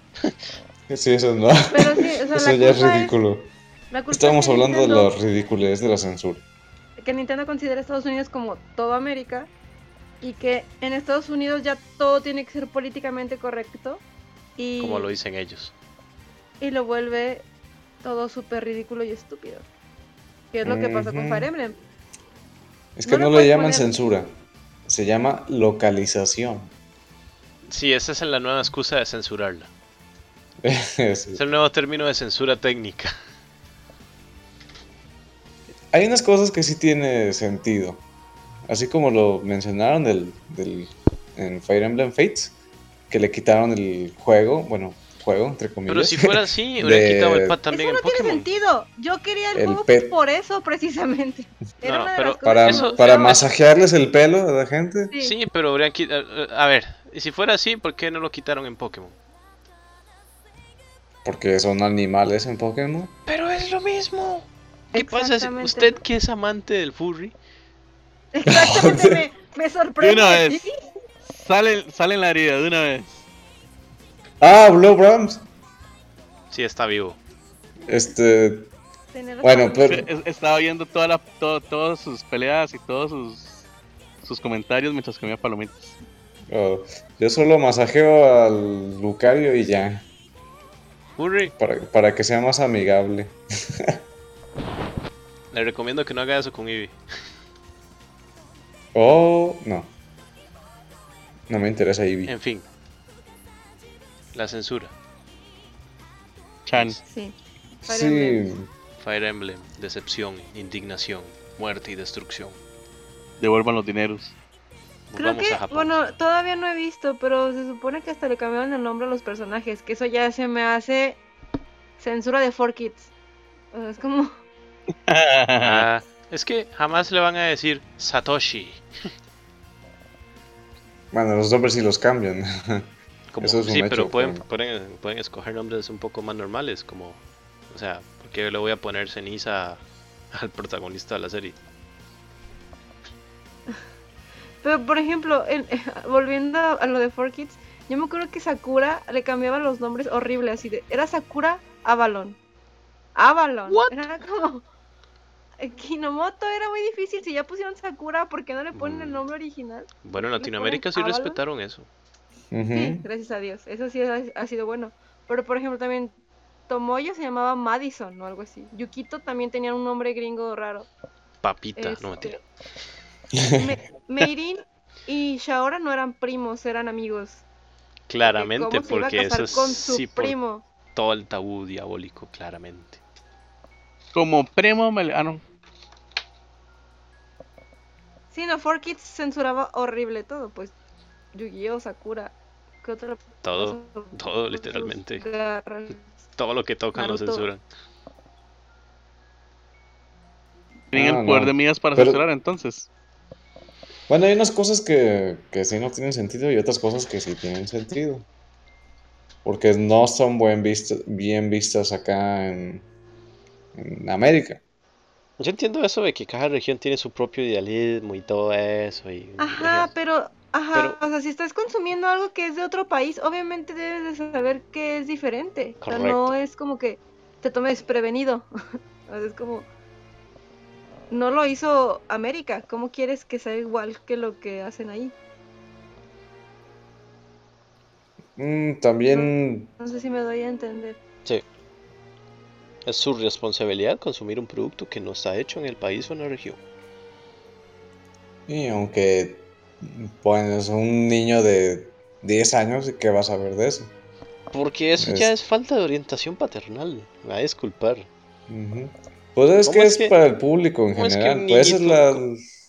Sí, eso no. Pero sí, o sea, Eso la ya es ridículo. es que hablando de la ridiculez de la censura. que Nintendo considera a Estados Unidos como todo América y que en Estados Unidos ya todo tiene que ser políticamente correcto y, Como lo dicen ellos. y lo vuelve todo súper ridículo y estúpido. Que es lo que pasa con. Fire Emblem. Es que No no, lo le llaman poner. censura. Se llama localización. Sí, esa es la nueva excusa de censurarla. Sí. Es el nuevo término de censura técnica. Hay unas cosas que sí tiene sentido. Así como lo mencionaron del, del- en Fire Emblem Fates, que le quitaron el juego, bueno, juego entre comillas. Pero si fuera así, hubiera De- quitado el pad también eso en no tiene Pokémon. sentido. Yo quería el, El juego pet- por eso precisamente. Era No, una de pero las cosas para, Eso- para masajearles el pelo a la gente. Sí. Sí, pero habrían quitado. A ver, y si fuera así, ¿por qué no lo quitaron en Pokémon? Porque son animales en Pokémon. Pero es lo mismo. ¿Qué pasa si usted que es amante del furry? Exactamente, me, me De sorprende. una vez. ¿sí? Sale, sale en la herida de una vez. Ah, Blue Brahms. Sí, está vivo. Este. Bueno, pero. Es- Estaba viendo toda la, to- todas sus peleas y todos sus, sus comentarios mientras comía palomitas. oh, yo solo masajeo al Lucario y ya. Furry, Para, para que sea más amigable. le recomiendo que no haga eso con Eevee. Oh, no. No me interesa Eevee. En fin. La censura. Chan. Sí. Fire Emblem. Sí, Fire Emblem, decepción, indignación, muerte y destrucción. Devuelvan los dineros. Creo que, bueno, todavía no he visto, pero se supone que hasta le cambiaron el nombre a los personajes, que eso ya se me hace censura de 4Kids. O sea, es como, Ah, es que jamás le van a decir Satoshi. bueno, los nombres sí los cambian. como, Eso es un sí, hecho, pero pueden, pueden, pueden escoger nombres un poco más normales, como, o sea, ¿por qué le voy a poner ceniza al protagonista de la serie? Pero por ejemplo, en- volviendo a, a lo de 4Kids, yo me acuerdo que Sakura le cambiaba los nombres horribles, así de, era Sakura Avalon. Avalon. What? Era como... Kinomoto era muy difícil, si ya pusieron Sakura, ¿por qué no le ponen el Mm. nombre original? Bueno, en ¿Le Latinoamérica sí Avalon? respetaron eso. Sí, gracias a Dios. Eso sí ha, ha sido bueno. Pero por ejemplo también Tomoyo se llamaba Madison o algo así. Yukito también tenía un nombre gringo raro. Papita, no Este, mentira. Me- Meirin y Shaora no eran primos, eran amigos. Claramente, ¿cómo se iba a porque eso es con su sí, por primo. todo el tabú diabólico, claramente. Como primo me le- ah, no. Sí, no, 4Kids censuraba horrible todo, pues Yu-Gi-Oh, Sakura, ¿qué otra Todo, cosa? todo, literalmente. Todo lo que tocan lo Naruto. censuran. Tienen Ah, el poder no. de mías para Pero- censurar entonces. Bueno, hay unas cosas que, que sí no tienen sentido y otras cosas que sí tienen sentido. Porque no son buen visto- bien vistas acá en, en América. Yo entiendo eso de que cada región tiene su propio idealismo y todo eso. Y, Ajá, pero, ajá, Pero- o sea, si estás consumiendo algo que es de otro país, obviamente debes de saber que es diferente. O sea, no es como que te tomes desprevenido. O sea, es como, no lo hizo América, ¿cómo quieres que sea igual que lo que hacen ahí? Mm, también, No sé si me doy a entender. Sí. Es su responsabilidad consumir un producto que no está hecho en el país o en la región. y aunque pones un niño de 10 años, ¿qué vas a ver de eso? Porque eso ya Es- es falta de orientación paternal. A disculpar. Ujú. Pues es ¿Cómo que es es que- para el público en cómo es que general. Pues es la,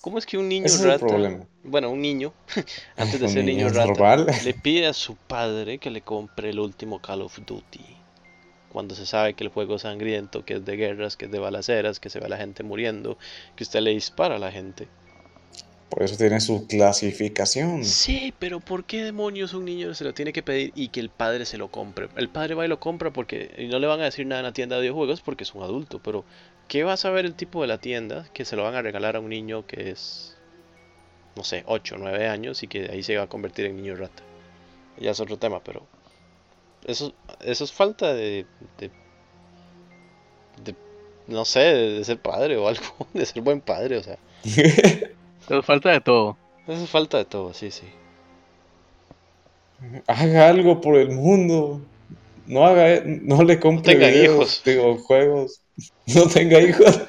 ¿Cómo es que un niño ese es rata, problema. bueno, un niño, antes de Un ser niño niño rata, normal. le pide a su padre que le compre el último Call of Duty? Cuando se sabe que el juego es sangriento, que es de guerras, que es de balaceras, que se ve a la gente muriendo, que usted le dispara a la gente. Por eso tiene su clasificación. Sí, pero ¿por qué demonios un niño se lo tiene que pedir y que el padre se lo compre? El padre va y lo compra porque y no le van a decir nada en la tienda de videojuegos porque es un adulto, pero ¿qué va a saber el tipo de la tienda que se lo van a regalar a un niño que es, no sé, 8 o 9 años y que ahí se va a convertir en niño rata? Ya es otro tema, pero eso, eso es falta de, de, de, no sé, de, de ser padre o algo, de ser buen padre, o sea, Pero falta de todo. eso es falta de todo, sí, sí. Haga algo por el mundo. No haga, no le compre tenga videos, hijos. digo, juegos. No tenga hijos.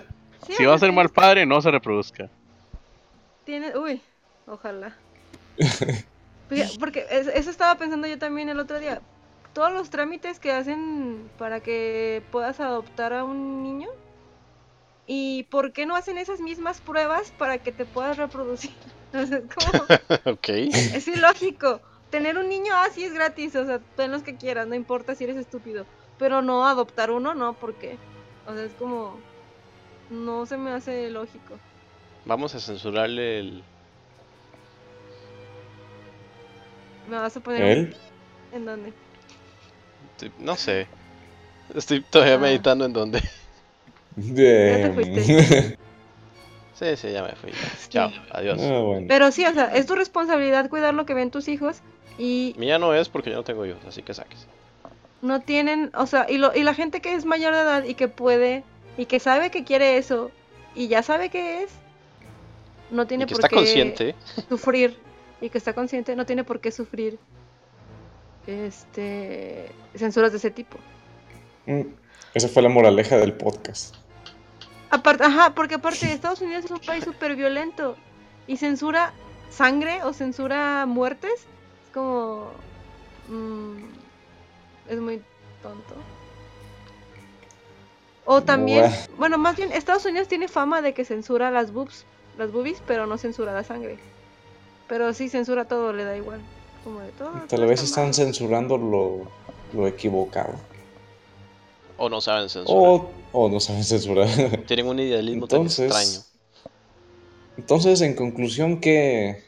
Sí, Si va a ser mal padre, no se reproduzca. Tiene, uy, ojalá. Porque es- eso estaba pensando yo también el otro día. Todos los trámites que hacen para que puedas adoptar a un niño. ¿Y por qué no hacen esas mismas pruebas para que te puedas reproducir? O sea, es como, ok. es ilógico. Tener un niño así es gratis, o sea, ten los que quieras, no importa si eres estúpido. Pero no adoptar uno, no, porque, o sea, es como, no se me hace lógico. Vamos a censurarle el... Me vas a poner ¿Él? ¿En dónde? No sé. Estoy todavía Ah. meditando en dónde. De- fuiste. Sí, sí, ya me fui. Chao, adiós. Ah, bueno. Pero sí, o sea, es tu responsabilidad cuidar lo que ven tus hijos y Mía no es porque yo no tengo hijos, así que saques. no tienen, o sea, y, lo, y la gente que es mayor de edad y que puede y que sabe que quiere eso y ya sabe qué es, no tiene Y que por está qué consciente. sufrir y que está consciente, no tiene por qué sufrir este censuras de ese tipo. Mm, Esa fue la moraleja del podcast. Aparte, ajá, porque aparte Estados Unidos es un país súper violento y censura sangre o censura muertes, es como... mm, es muy tonto. O también, Bueno. bueno, más bien Estados Unidos tiene fama de que censura las boobs, las boobies, pero no censura la sangre. Pero sí censura todo, le da igual. Como de todo. todo Tal vez está están mal. censurando lo, lo equivocado. O no saben censurar. O, o no saben censurar. Tienen un idealismo tan extraño. Entonces, en conclusión, ¿qué,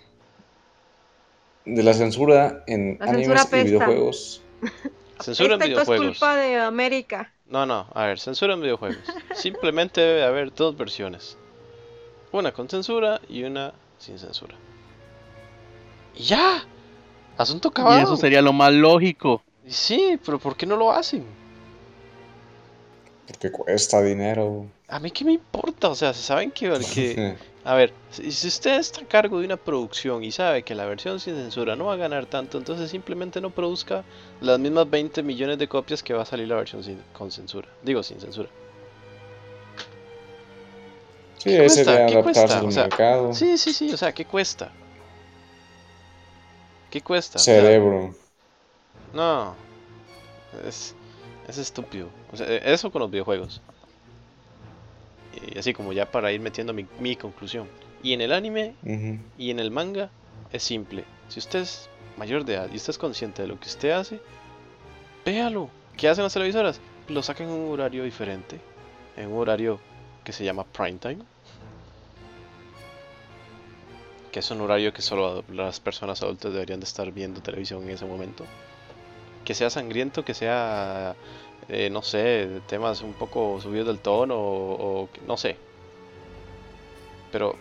de la censura en La animes censura y videojuegos. Censura en Esta esto es videojuegos. culpa de América. No, no, a ver, censura en videojuegos. Simplemente debe haber dos versiones. Una con censura y una sin censura. Y ya. Asunto acabado. Y eso sería lo más lógico. Sí, pero ¿por qué no lo hacen? Porque cuesta dinero. A mí qué me importa, o sea, saben que, que a ver, si, usted está a cargo de una producción y sabe que la versión sin censura no va a ganar tanto, entonces simplemente no produzca las mismas 20 millones de copias que va a salir la versión sin, con censura. Digo, sin censura. Sí, ¿Qué ahí cuesta? ¿Qué adaptarse cuesta? al O sea, mercado. Sí, sí, sí, o sea, ¿qué cuesta? ¿Qué cuesta? Cerebro. no, es, es estúpido. O sea, e- eso con los videojuegos. Y así como ya para ir metiendo mi, mi conclusión. Y en el anime y en el manga es simple. Si usted es mayor de edad y usted es consciente de lo que usted hace, véalo. ¿Qué hacen las televisoras? Lo sacan en un horario diferente. En un horario que se llama prime time. Que es un horario que solo las personas adultas deberían de estar viendo televisión en ese momento. Que sea sangriento, que sea, eh, no sé, temas un poco subidos del tono o, no sé. Pero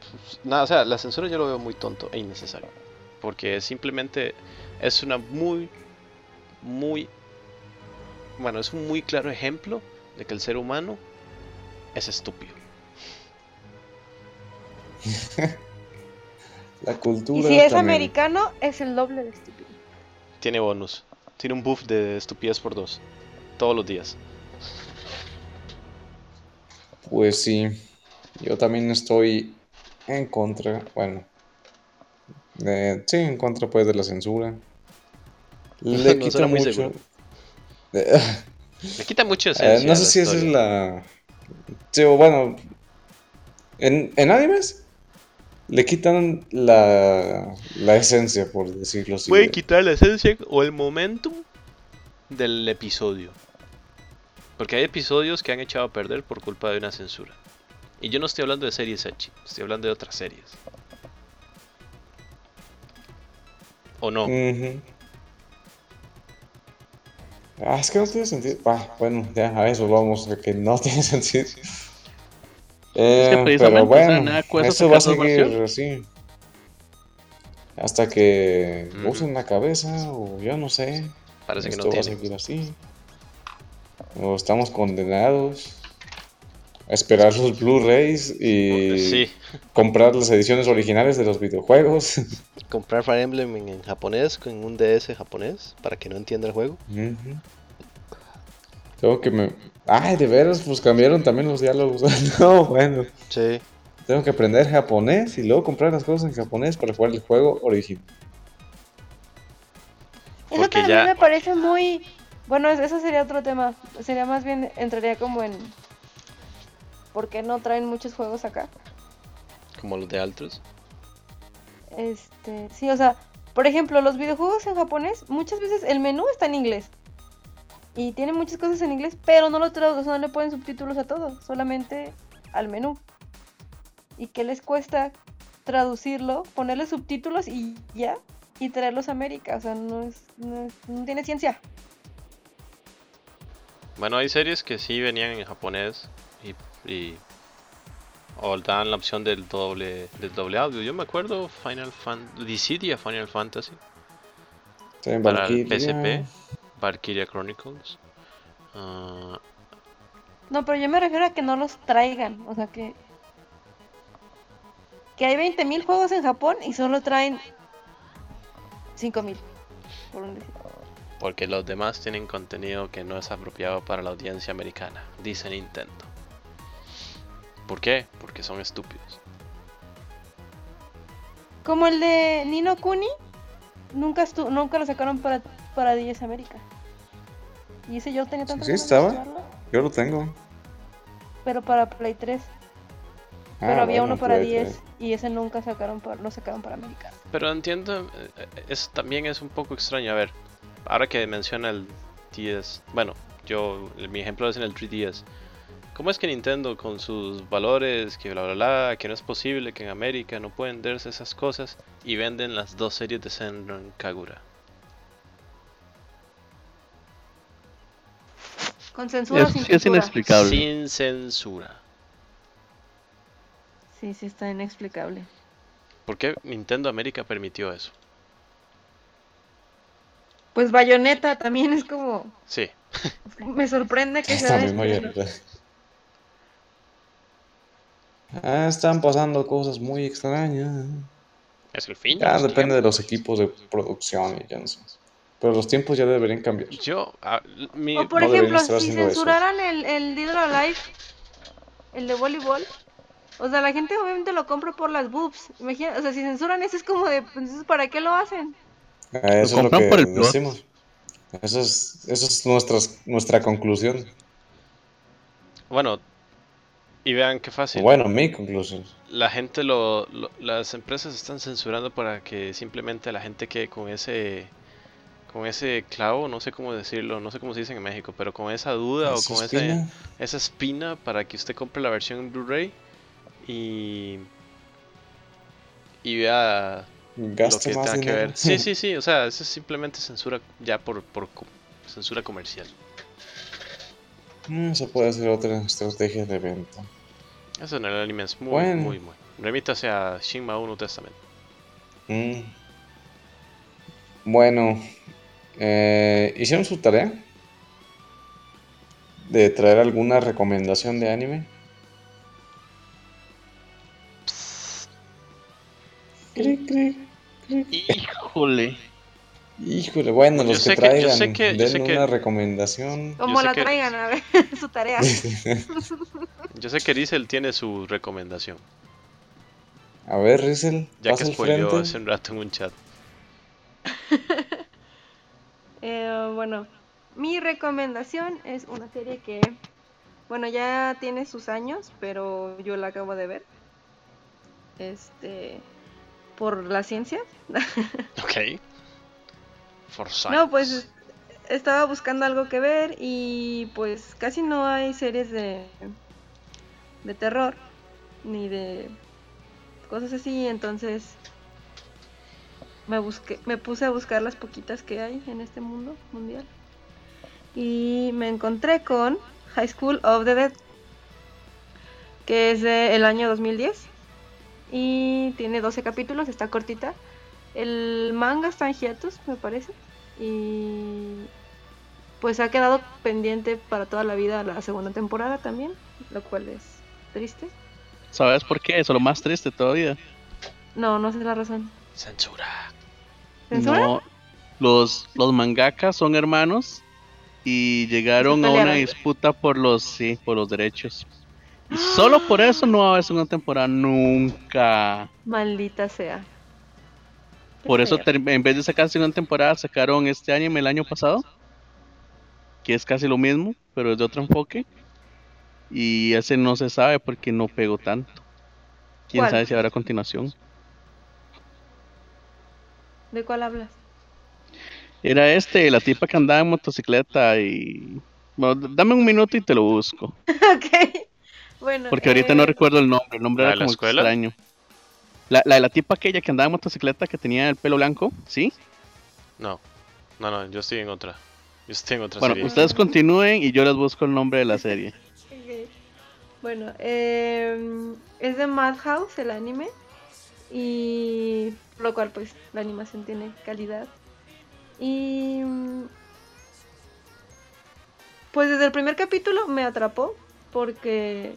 pues, nada, o sea, la censura yo lo veo muy tonto e innecesario. Porque simplemente es una muy, muy, bueno, es un muy claro ejemplo de que el ser humano es estúpido. La cultura Y si es también. americano, es el doble de estúpido. Tiene bonus, tiene un buff de estupidez por dos, todos los días. Pues sí, yo también estoy en contra, bueno, de- sí, en contra pues de la censura. Le No quita mucho. Le quita mucha eh, no sé si esa es la. Sí, bueno, en, en animes le quitan la, la esencia, por decirlo así. Puede de- quitar la esencia o el momentum del episodio. Porque hay episodios que han echado a perder por culpa de una censura. Y yo no estoy hablando de series Echi, estoy hablando de otras series. ¿O no? Ujú. Ah, es que no tiene sentido. Ah, bueno, ya a eso vamos, que no tiene sentido. Eh, precisamente, pero o sea, bueno, eso va a seguir así. Hasta que Ujú. usen la cabeza, o yo no sé. Parece que no va a tiene. seguir así. O estamos condenados a esperar los Blu-rays y Sí, comprar las ediciones originales de los videojuegos. Comprar Fire Emblem en, japonés con un DS japonés para que no entienda el juego. Tengo que me... Ay, de veras, pues cambiaron también los diálogos. no, bueno. Sí. Tengo que aprender japonés y luego comprar las cosas en japonés para jugar el juego original. Eso Porque también ya- me parece muy... Bueno, es- eso sería otro tema. Sería más bien, entraría como en... ¿Por qué no traen muchos juegos acá? como los de Altos. Este, sí, o sea, por ejemplo, los videojuegos en japonés, muchas veces el menú está en inglés. Y tiene muchas cosas en inglés, pero no lo traducen, no le ponen subtítulos a todo, solamente al menú. ¿Y qué les cuesta traducirlo, ponerle subtítulos y ya? Y traerlos a América, o sea, no es, no, es- no tiene ciencia. Bueno, hay series que sí venían en japonés y, y o dan la opción del doble del doble audio. Yo me acuerdo Final Fan Dissidia Final Fantasy También para el Valkyria. PSP, Valkyria Chronicles. Ah, No, pero yo me refiero a que no los traigan, o sea que... Que hay 20.000 juegos en Japón y solo traen 5.000, por un porque los demás tienen contenido que no es apropiado para la audiencia americana, dice Nintendo. ¿Por qué? Porque son estúpidos. Como el de Nino Kuni, nunca estu nunca lo sacaron para, para 10 América. Y ese yo tenía tanto sí estaba. Yo lo tengo. pero para Play 3. Ah, Pero había bueno, uno para Play 10 3. y ese nunca sacaron para, lo sacaron para América. Pero entiendo, eh, es, también es un poco extraño. A ver, ahora que menciona el 10, bueno, yo, mi ejemplo es en el 3DS. ¿Cómo es que Nintendo con sus valores, que bla bla bla, que no es posible que en América no pueden darse esas cosas y venden las dos series de Senran Kagura? Con censura o Es, sin sí es censura. inexplicable. Sin censura. Sí, sí, está inexplicable. ¿Por qué Nintendo América permitió eso? Pues Bayonetta también es como. Sí, Me sorprende que sea. Ah, están pasando cosas muy extrañas. es el fin. de Ya los depende de los equipos de producción y ya no sé. Pero los tiempos ya deberían cambiar. Yo, ah, mi, O por no ejemplo, si eso. censuraran el, el Dead or Alive, el de voleibol, o sea, la gente obviamente lo compra por las boobs. Imagina, o sea, si censuran eso es como de, pues, entonces, ¿para qué lo hacen? Ah, Eso es lo que por el plot. decimos. Eso es, eso es nuestras, nuestra conclusión. Bueno, y vean qué fácil. Bueno, mi conclusión. La gente lo, lo- las empresas están censurando para que simplemente la gente quede con ese con ese clavo, no sé cómo decirlo, no sé cómo se dice en México, pero con esa duda o con esa, espina, esa espina para que usted compre la versión en Blu-ray y y vea lo gaste que más tenga que ver. Sí, sí, sí, o sea, eso es simplemente censura ya por, por censura comercial. Mm, Eso puede ser otra estrategia de venta. Eso en el anime es muy, Bueno. muy, muy. Remítase a Shinma 1 Testament. Mm. Bueno, eh, ¿hicieron su tarea? ¿De traer alguna recomendación de anime? Cri, cri, cri. Híjole. Híjole, bueno, Yo los sé que que- yo traigan, sé que- den sé que- una recomendación. Como la que- traigan, a ver, su tarea. Yo sé que Rizel tiene su recomendación, A ver, Rizel, ya pasa que spoileó frente. hace un rato en un chat. Eh, bueno, mi recomendación es una serie que, bueno, ya tiene sus años, pero yo la acabo de ver. Este, por la ciencia. Ok. No, pues estaba buscando algo que ver y pues casi no hay series de de terror ni de cosas así, entonces me busqué, me puse a buscar las poquitas que hay en este mundo mundial y me encontré con High School of the Dead que es del año 2010 y tiene 12 capítulos, está cortita. El manga está en hiatus, me parece. Y pues ha quedado pendiente para toda la vida la segunda temporada también, lo cual es triste. ¿Sabes por qué? Eso es lo más triste todavía. No, no sé la razón. Censura. ¿Censura? No, los, los mangakas son hermanos y llegaron a una disputa por los, sí, por los derechos. Y solo por eso no va a haber segunda temporada nunca. Maldita sea. Por eso en vez de sacar segunda temporada sacaron este anime el año pasado, que es casi lo mismo, pero es de otro enfoque. Y ese no se sabe porque no pegó tanto. Quién ¿Cuál? sabe si habrá continuación. ¿De cuál hablas? Era este, la tipa que andaba en motocicleta y... Bueno, dame un minuto y te lo busco. ok. Bueno. Porque ahorita no eh, recuerdo el nombre. El nombre ¿La era de la como escuela? extraño. La, la de la tipa aquella que andaba en motocicleta que tenía el pelo blanco, ¿sí? No, no, no, yo estoy en otra. Yo estoy en otra Bueno, serie. ustedes continúen y yo les busco el nombre de la serie. Ok. Bueno, em, es de Madhouse el anime. Y por lo cual pues la animación tiene calidad. Y pues desde el primer capítulo me atrapó porque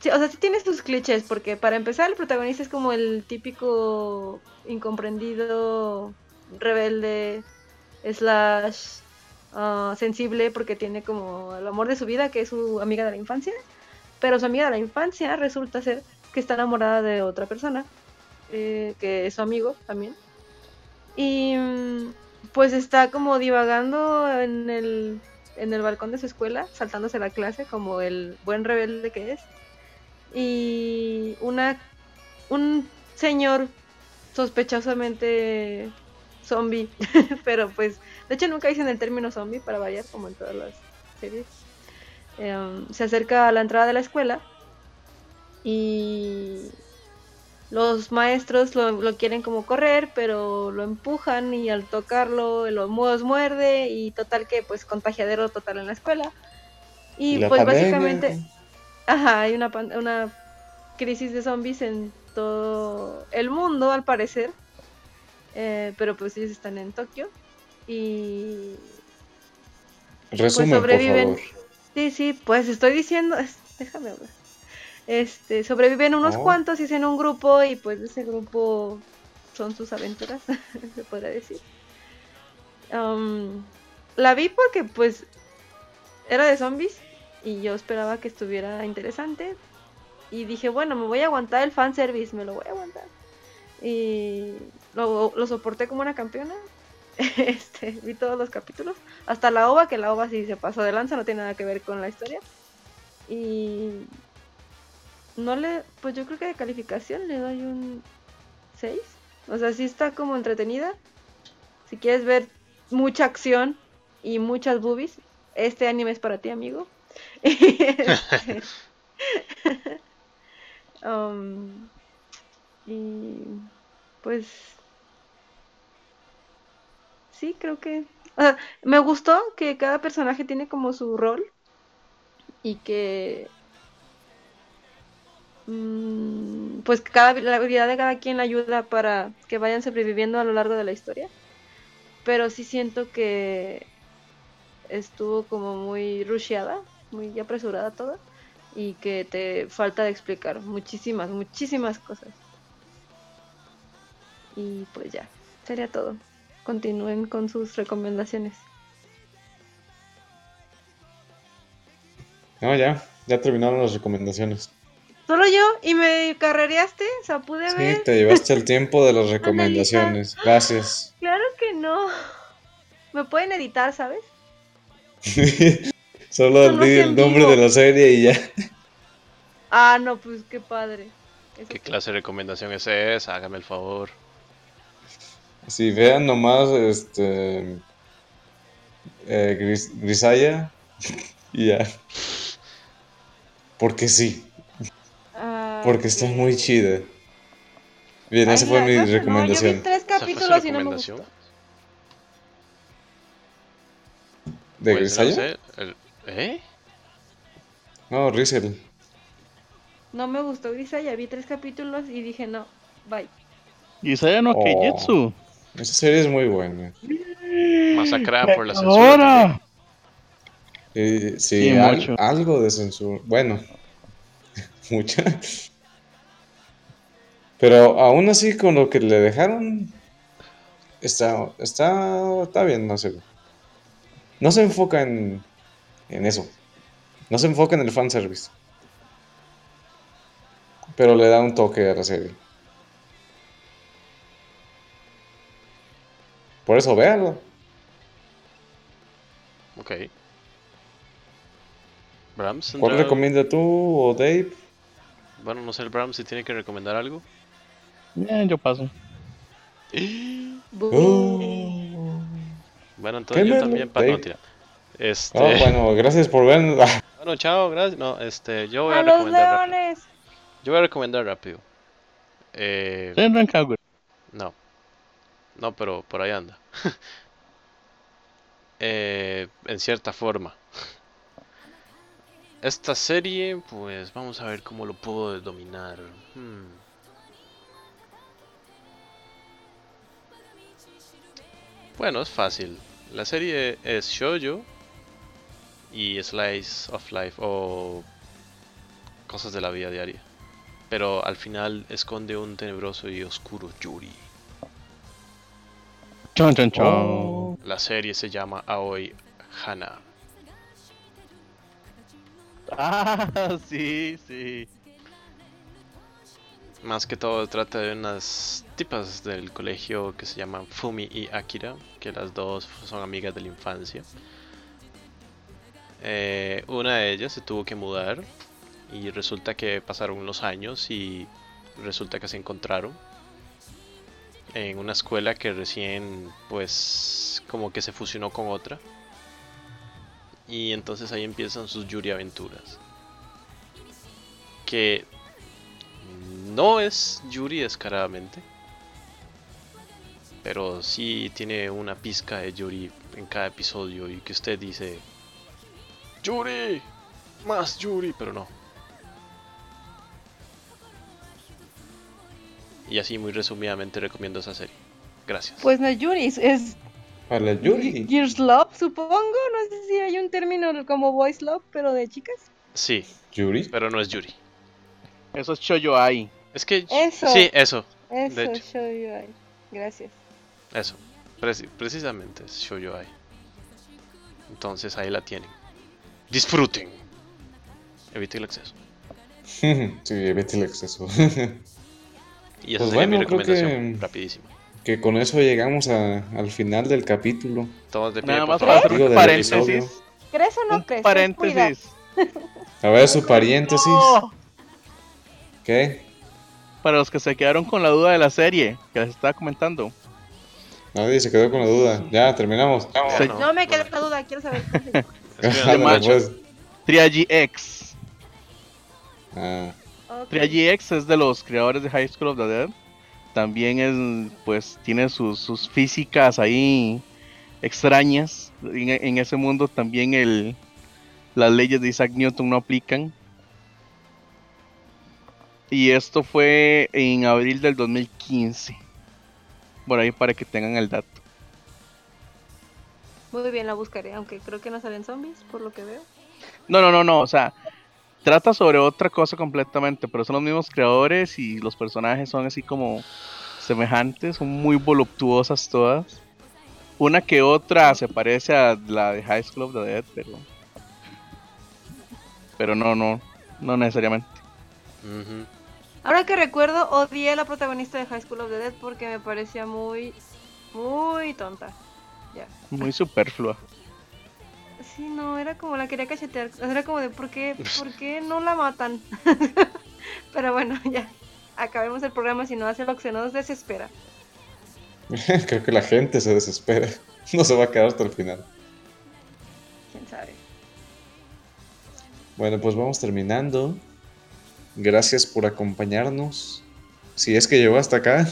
Sí, o sea, sí tiene sus clichés, porque para empezar el protagonista es como el típico incomprendido, rebelde, slash ah, sensible, porque tiene como el amor de su vida, que es su amiga de la infancia, pero su amiga de la infancia resulta ser que está enamorada de otra persona, eh, que es su amigo también. Y mm, pues está como divagando en el, en el balcón de su escuela, saltándose la clase como el buen rebelde que es y una un señor sospechosamente zombie, pero pues de hecho nunca dicen el término zombie para variar como en todas las series. em, se acerca a la entrada de la escuela y los maestros lo, lo quieren como correr, pero lo empujan y al tocarlo los muerde y total que pues contagiadero total en la escuela. Y, pues básicamente, ajá, hay una, una crisis de zombies en todo el mundo al parecer. Eh, pero pues ellos están en Tokio y Resumen, pues sobreviven. por favor. Sí, sí, pues estoy diciendo, es- déjame hablar. Este, sobreviven unos Oh. cuantos y hacen un grupo y pues ese grupo son sus aventuras, se podría decir. Am, la vi porque pues era de zombies y yo esperaba que estuviera interesante y dije, bueno, me voy a aguantar el fanservice, me lo voy a aguantar. Y lo, lo soporté como una campeona. Este, vi todos los capítulos. Hasta la OVA, que la OVA sí se pasó de lanza, no tiene nada que ver con la historia. Y no le, pues yo creo que de calificación le doy un 6. O sea, sí está como entretenida. Si quieres ver mucha acción y muchas boobies, este anime es para ti, amigo. Um, y pues sí, creo que me gustó que cada personaje tiene como su rol y que mm, pues cada la habilidad de cada quien le ayuda para que vayan sobreviviendo a lo largo de la historia. Pero sí siento que estuvo como muy rusheada, muy apresurada toda y que te falta de explicar muchísimas, muchísimas cosas. Y pues ya, sería todo. Continúen con sus recomendaciones. No, ya, ya terminaron las recomendaciones. Solo yo y me carrereaste, o sea, pude Sí, ver. te llevaste el tiempo de las recomendaciones. Gracias. Claro que no. Me pueden editar, ¿sabes? Solo no di el nombre vivo. de la serie y ya. Ah, no, pues qué padre. Eso ¿Qué sí. clase de recomendación es esa? Hágame el favor. Si vean nomás este eh, Gris- Grisaya y ya. Porque sí, Ah, porque está muy chida. Bien, Ay, esa fue mi no, no, recomendación. yo vi tres ¿Esa fue su capítulos y no me gustó. ¿De Pues, no Grisaya? sé, ¿Eh? No, Rizel. No me gustó Grisaya, vi tres capítulos y dije no, bye. Isaya no Oh. Keijetsu. Esa serie es muy buena. Masacrada por la censura. Ahora. Eh, sí, Sí, al- mucho. algo de censura. Bueno, mucha. Pero aún así, con lo que le dejaron, está, está, está bien, no sé. No se enfoca en, en eso. No se enfoca en el fanservice. Pero le da un toque a la serie. Por eso, véanlo. Ok. Brahms, ¿Cuál recomienda tú o Dave? Bueno, no sé el Brahms si tiene que recomendar algo. Eh, yo paso. Oh. Bueno, entonces yo también pa- no, Dave. tira. Este, Ah, bueno, gracias por ver. bueno, chao, gracias. No, este, yo voy a, ¡A los recomendar rápido. leones! Yo voy a recomendar rápido. Eh, no. No, pero por ahí anda. Eh, en cierta forma. Esta serie, pues vamos a ver cómo lo puedo dominar. Hmm. Bueno, es fácil. La serie es shoujo y slice of life o cosas de la vida diaria. Pero al final esconde un tenebroso y oscuro Yuri. Chon, chon, chon. Oh. La serie se llama Aoi Hana. Ah, sí, sí. Más que todo trata de unas tipas del colegio que se llaman Fumi y Akira, que las dos son amigas de la infancia. Eh, una de ellas se tuvo que mudar y resulta que pasaron unos años y resulta que se encontraron en una escuela que recién pues como que se fusionó con otra Y entonces ahí empiezan sus Yuri aventuras. Que no es Yuri descaradamente. Pero sí tiene una pizca de Yuri en cada episodio y que usted dice, Yuri, más Yuri, pero no. Y así muy resumidamente recomiendo esa serie. Gracias. Pues no es Yuri, es- Para Yuri. Gears Love, supongo. No sé si hay un término como Voice Love, pero de chicas. Sí, Yuri. pero no es Yuri. Eso es Shoyo Ai. Es que... Eso. Sí, eso, Eso, De hecho. show you ahí. Gracias. eso. Preci- precisamente es Shoujo Ai. Entonces ahí la tienen. Disfruten. Evite el exceso. sí, evite el exceso. Y esa Pues sería mi bueno, creo recomendación, que- rapidísima. que con eso llegamos a- al final del capítulo. Todos de pie, Nada más para hacer un paréntesis. episodio. ¿Crees o no Un crees? Paréntesis. A ver su paréntesis. ¡No! ¿Qué? Para los que se quedaron con la duda de la serie que les estaba comentando. Nadie se quedó con la duda. Ya, terminamos. No, No me queda bueno. la duda, quiero saber. Ándale, macho. pues. Triagi X. Ah. Triagi X es de los creadores de High School of the Dead. También es, pues, tiene sus, sus físicas ahí extrañas. En, en ese mundo también el, las leyes de Isaac Newton no aplican. Y esto fue en abril del 2015. Por ahí para que tengan el dato. Muy bien, la buscaré, aunque creo que no salen zombies, por lo que veo. No, no, no, no. O sea, trata sobre otra cosa completamente, pero son los mismos creadores y los personajes son así como semejantes, son muy voluptuosas todas. Una que otra se parece a la de High School of the Dead, pero. Pero no, no, no necesariamente. Ahora que recuerdo, odié a la protagonista de High School of the Dead porque me parecía muy, muy tonta. Ya. Muy superflua. Sí, no, era como la quería cachetear. Era como de, ¿por qué, ¿por qué no la matan? Pero bueno, ya. Acabemos el programa si no hace lo que se nos desespera. creo que la gente se desespera. No se va a quedar hasta el final. ¿Quién sabe? Bueno, pues vamos terminando. Gracias por acompañarnos. Si es que llegó hasta acá.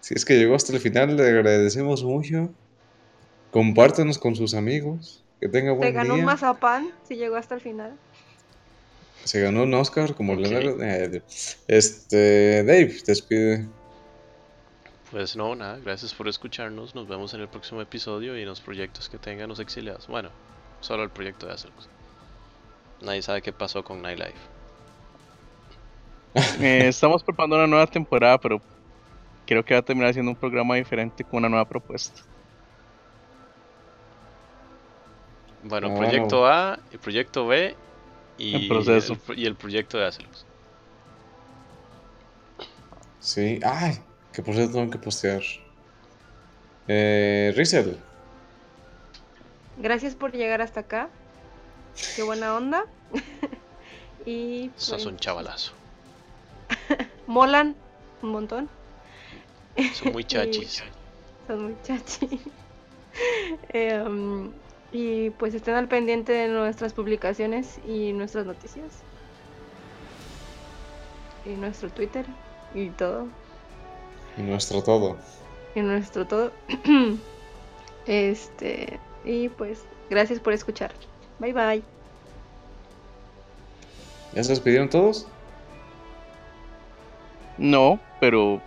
Si es que llegó hasta el final, le agradecemos mucho. Compártanos con sus amigos. Que tenga Se buen ganó un día. mazapán si llegó hasta el final. Se ganó un Oscar como Ok. Leonardo. eh, Este, Dave, despide. Pues no, nada, gracias por escucharnos. Nos vemos en el próximo episodio y en los proyectos que tengan los exiliados. Bueno, solo el proyecto de Hacerlos. Nadie sabe qué pasó con Nightlife. Eh, estamos preparando una nueva temporada, pero creo que va a terminar siendo un programa diferente con una nueva propuesta. Bueno, proyecto A, el proyecto B y proceso. el pro- y el proyecto de Hacerlos. Sí. Ay, que por cierto tengo que postear. Eh, Rizel. Gracias por llegar hasta acá. Qué buena onda. y pues, Sos un chavalazo. molan un montón. Son muy chachis. Son muy chachi. Eh, um, y pues estén al pendiente de nuestras publicaciones y nuestras noticias. Y nuestro Twitter y todo. Y nuestro todo. Y nuestro todo. este. Y pues, gracias por escuchar. Bye bye. ¿Ya se despidieron todos? No, pero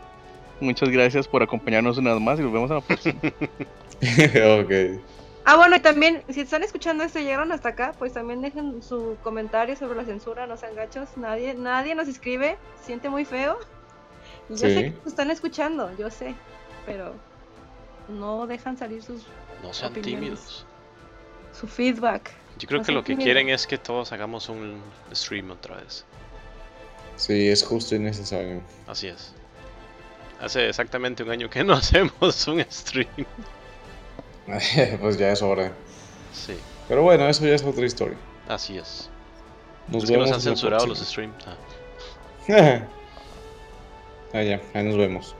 muchas gracias por acompañarnos una vez más y nos vemos en la próxima. ok. Ah, bueno, y también, si están escuchando esto y llegaron hasta acá, pues también dejen su comentario sobre la censura, no sean gachos. Nadie, nadie nos escribe, se siente muy feo. Y yo Sí. sé que nos están escuchando, yo sé, pero no dejan salir sus, No sean Opiniones. tímidos. su feedback. Yo creo No que lo que tímidos. quieren es que todos hagamos un stream otra vez. Sí, es justo y necesario. Así es. Hace exactamente un año que no hacemos un stream. pues ya es hora. Sí, Pero bueno, eso ya es otra historia. así es. Nos es que nos vemos han censurado los streams. Ah. ah, ya, ahí nos vemos.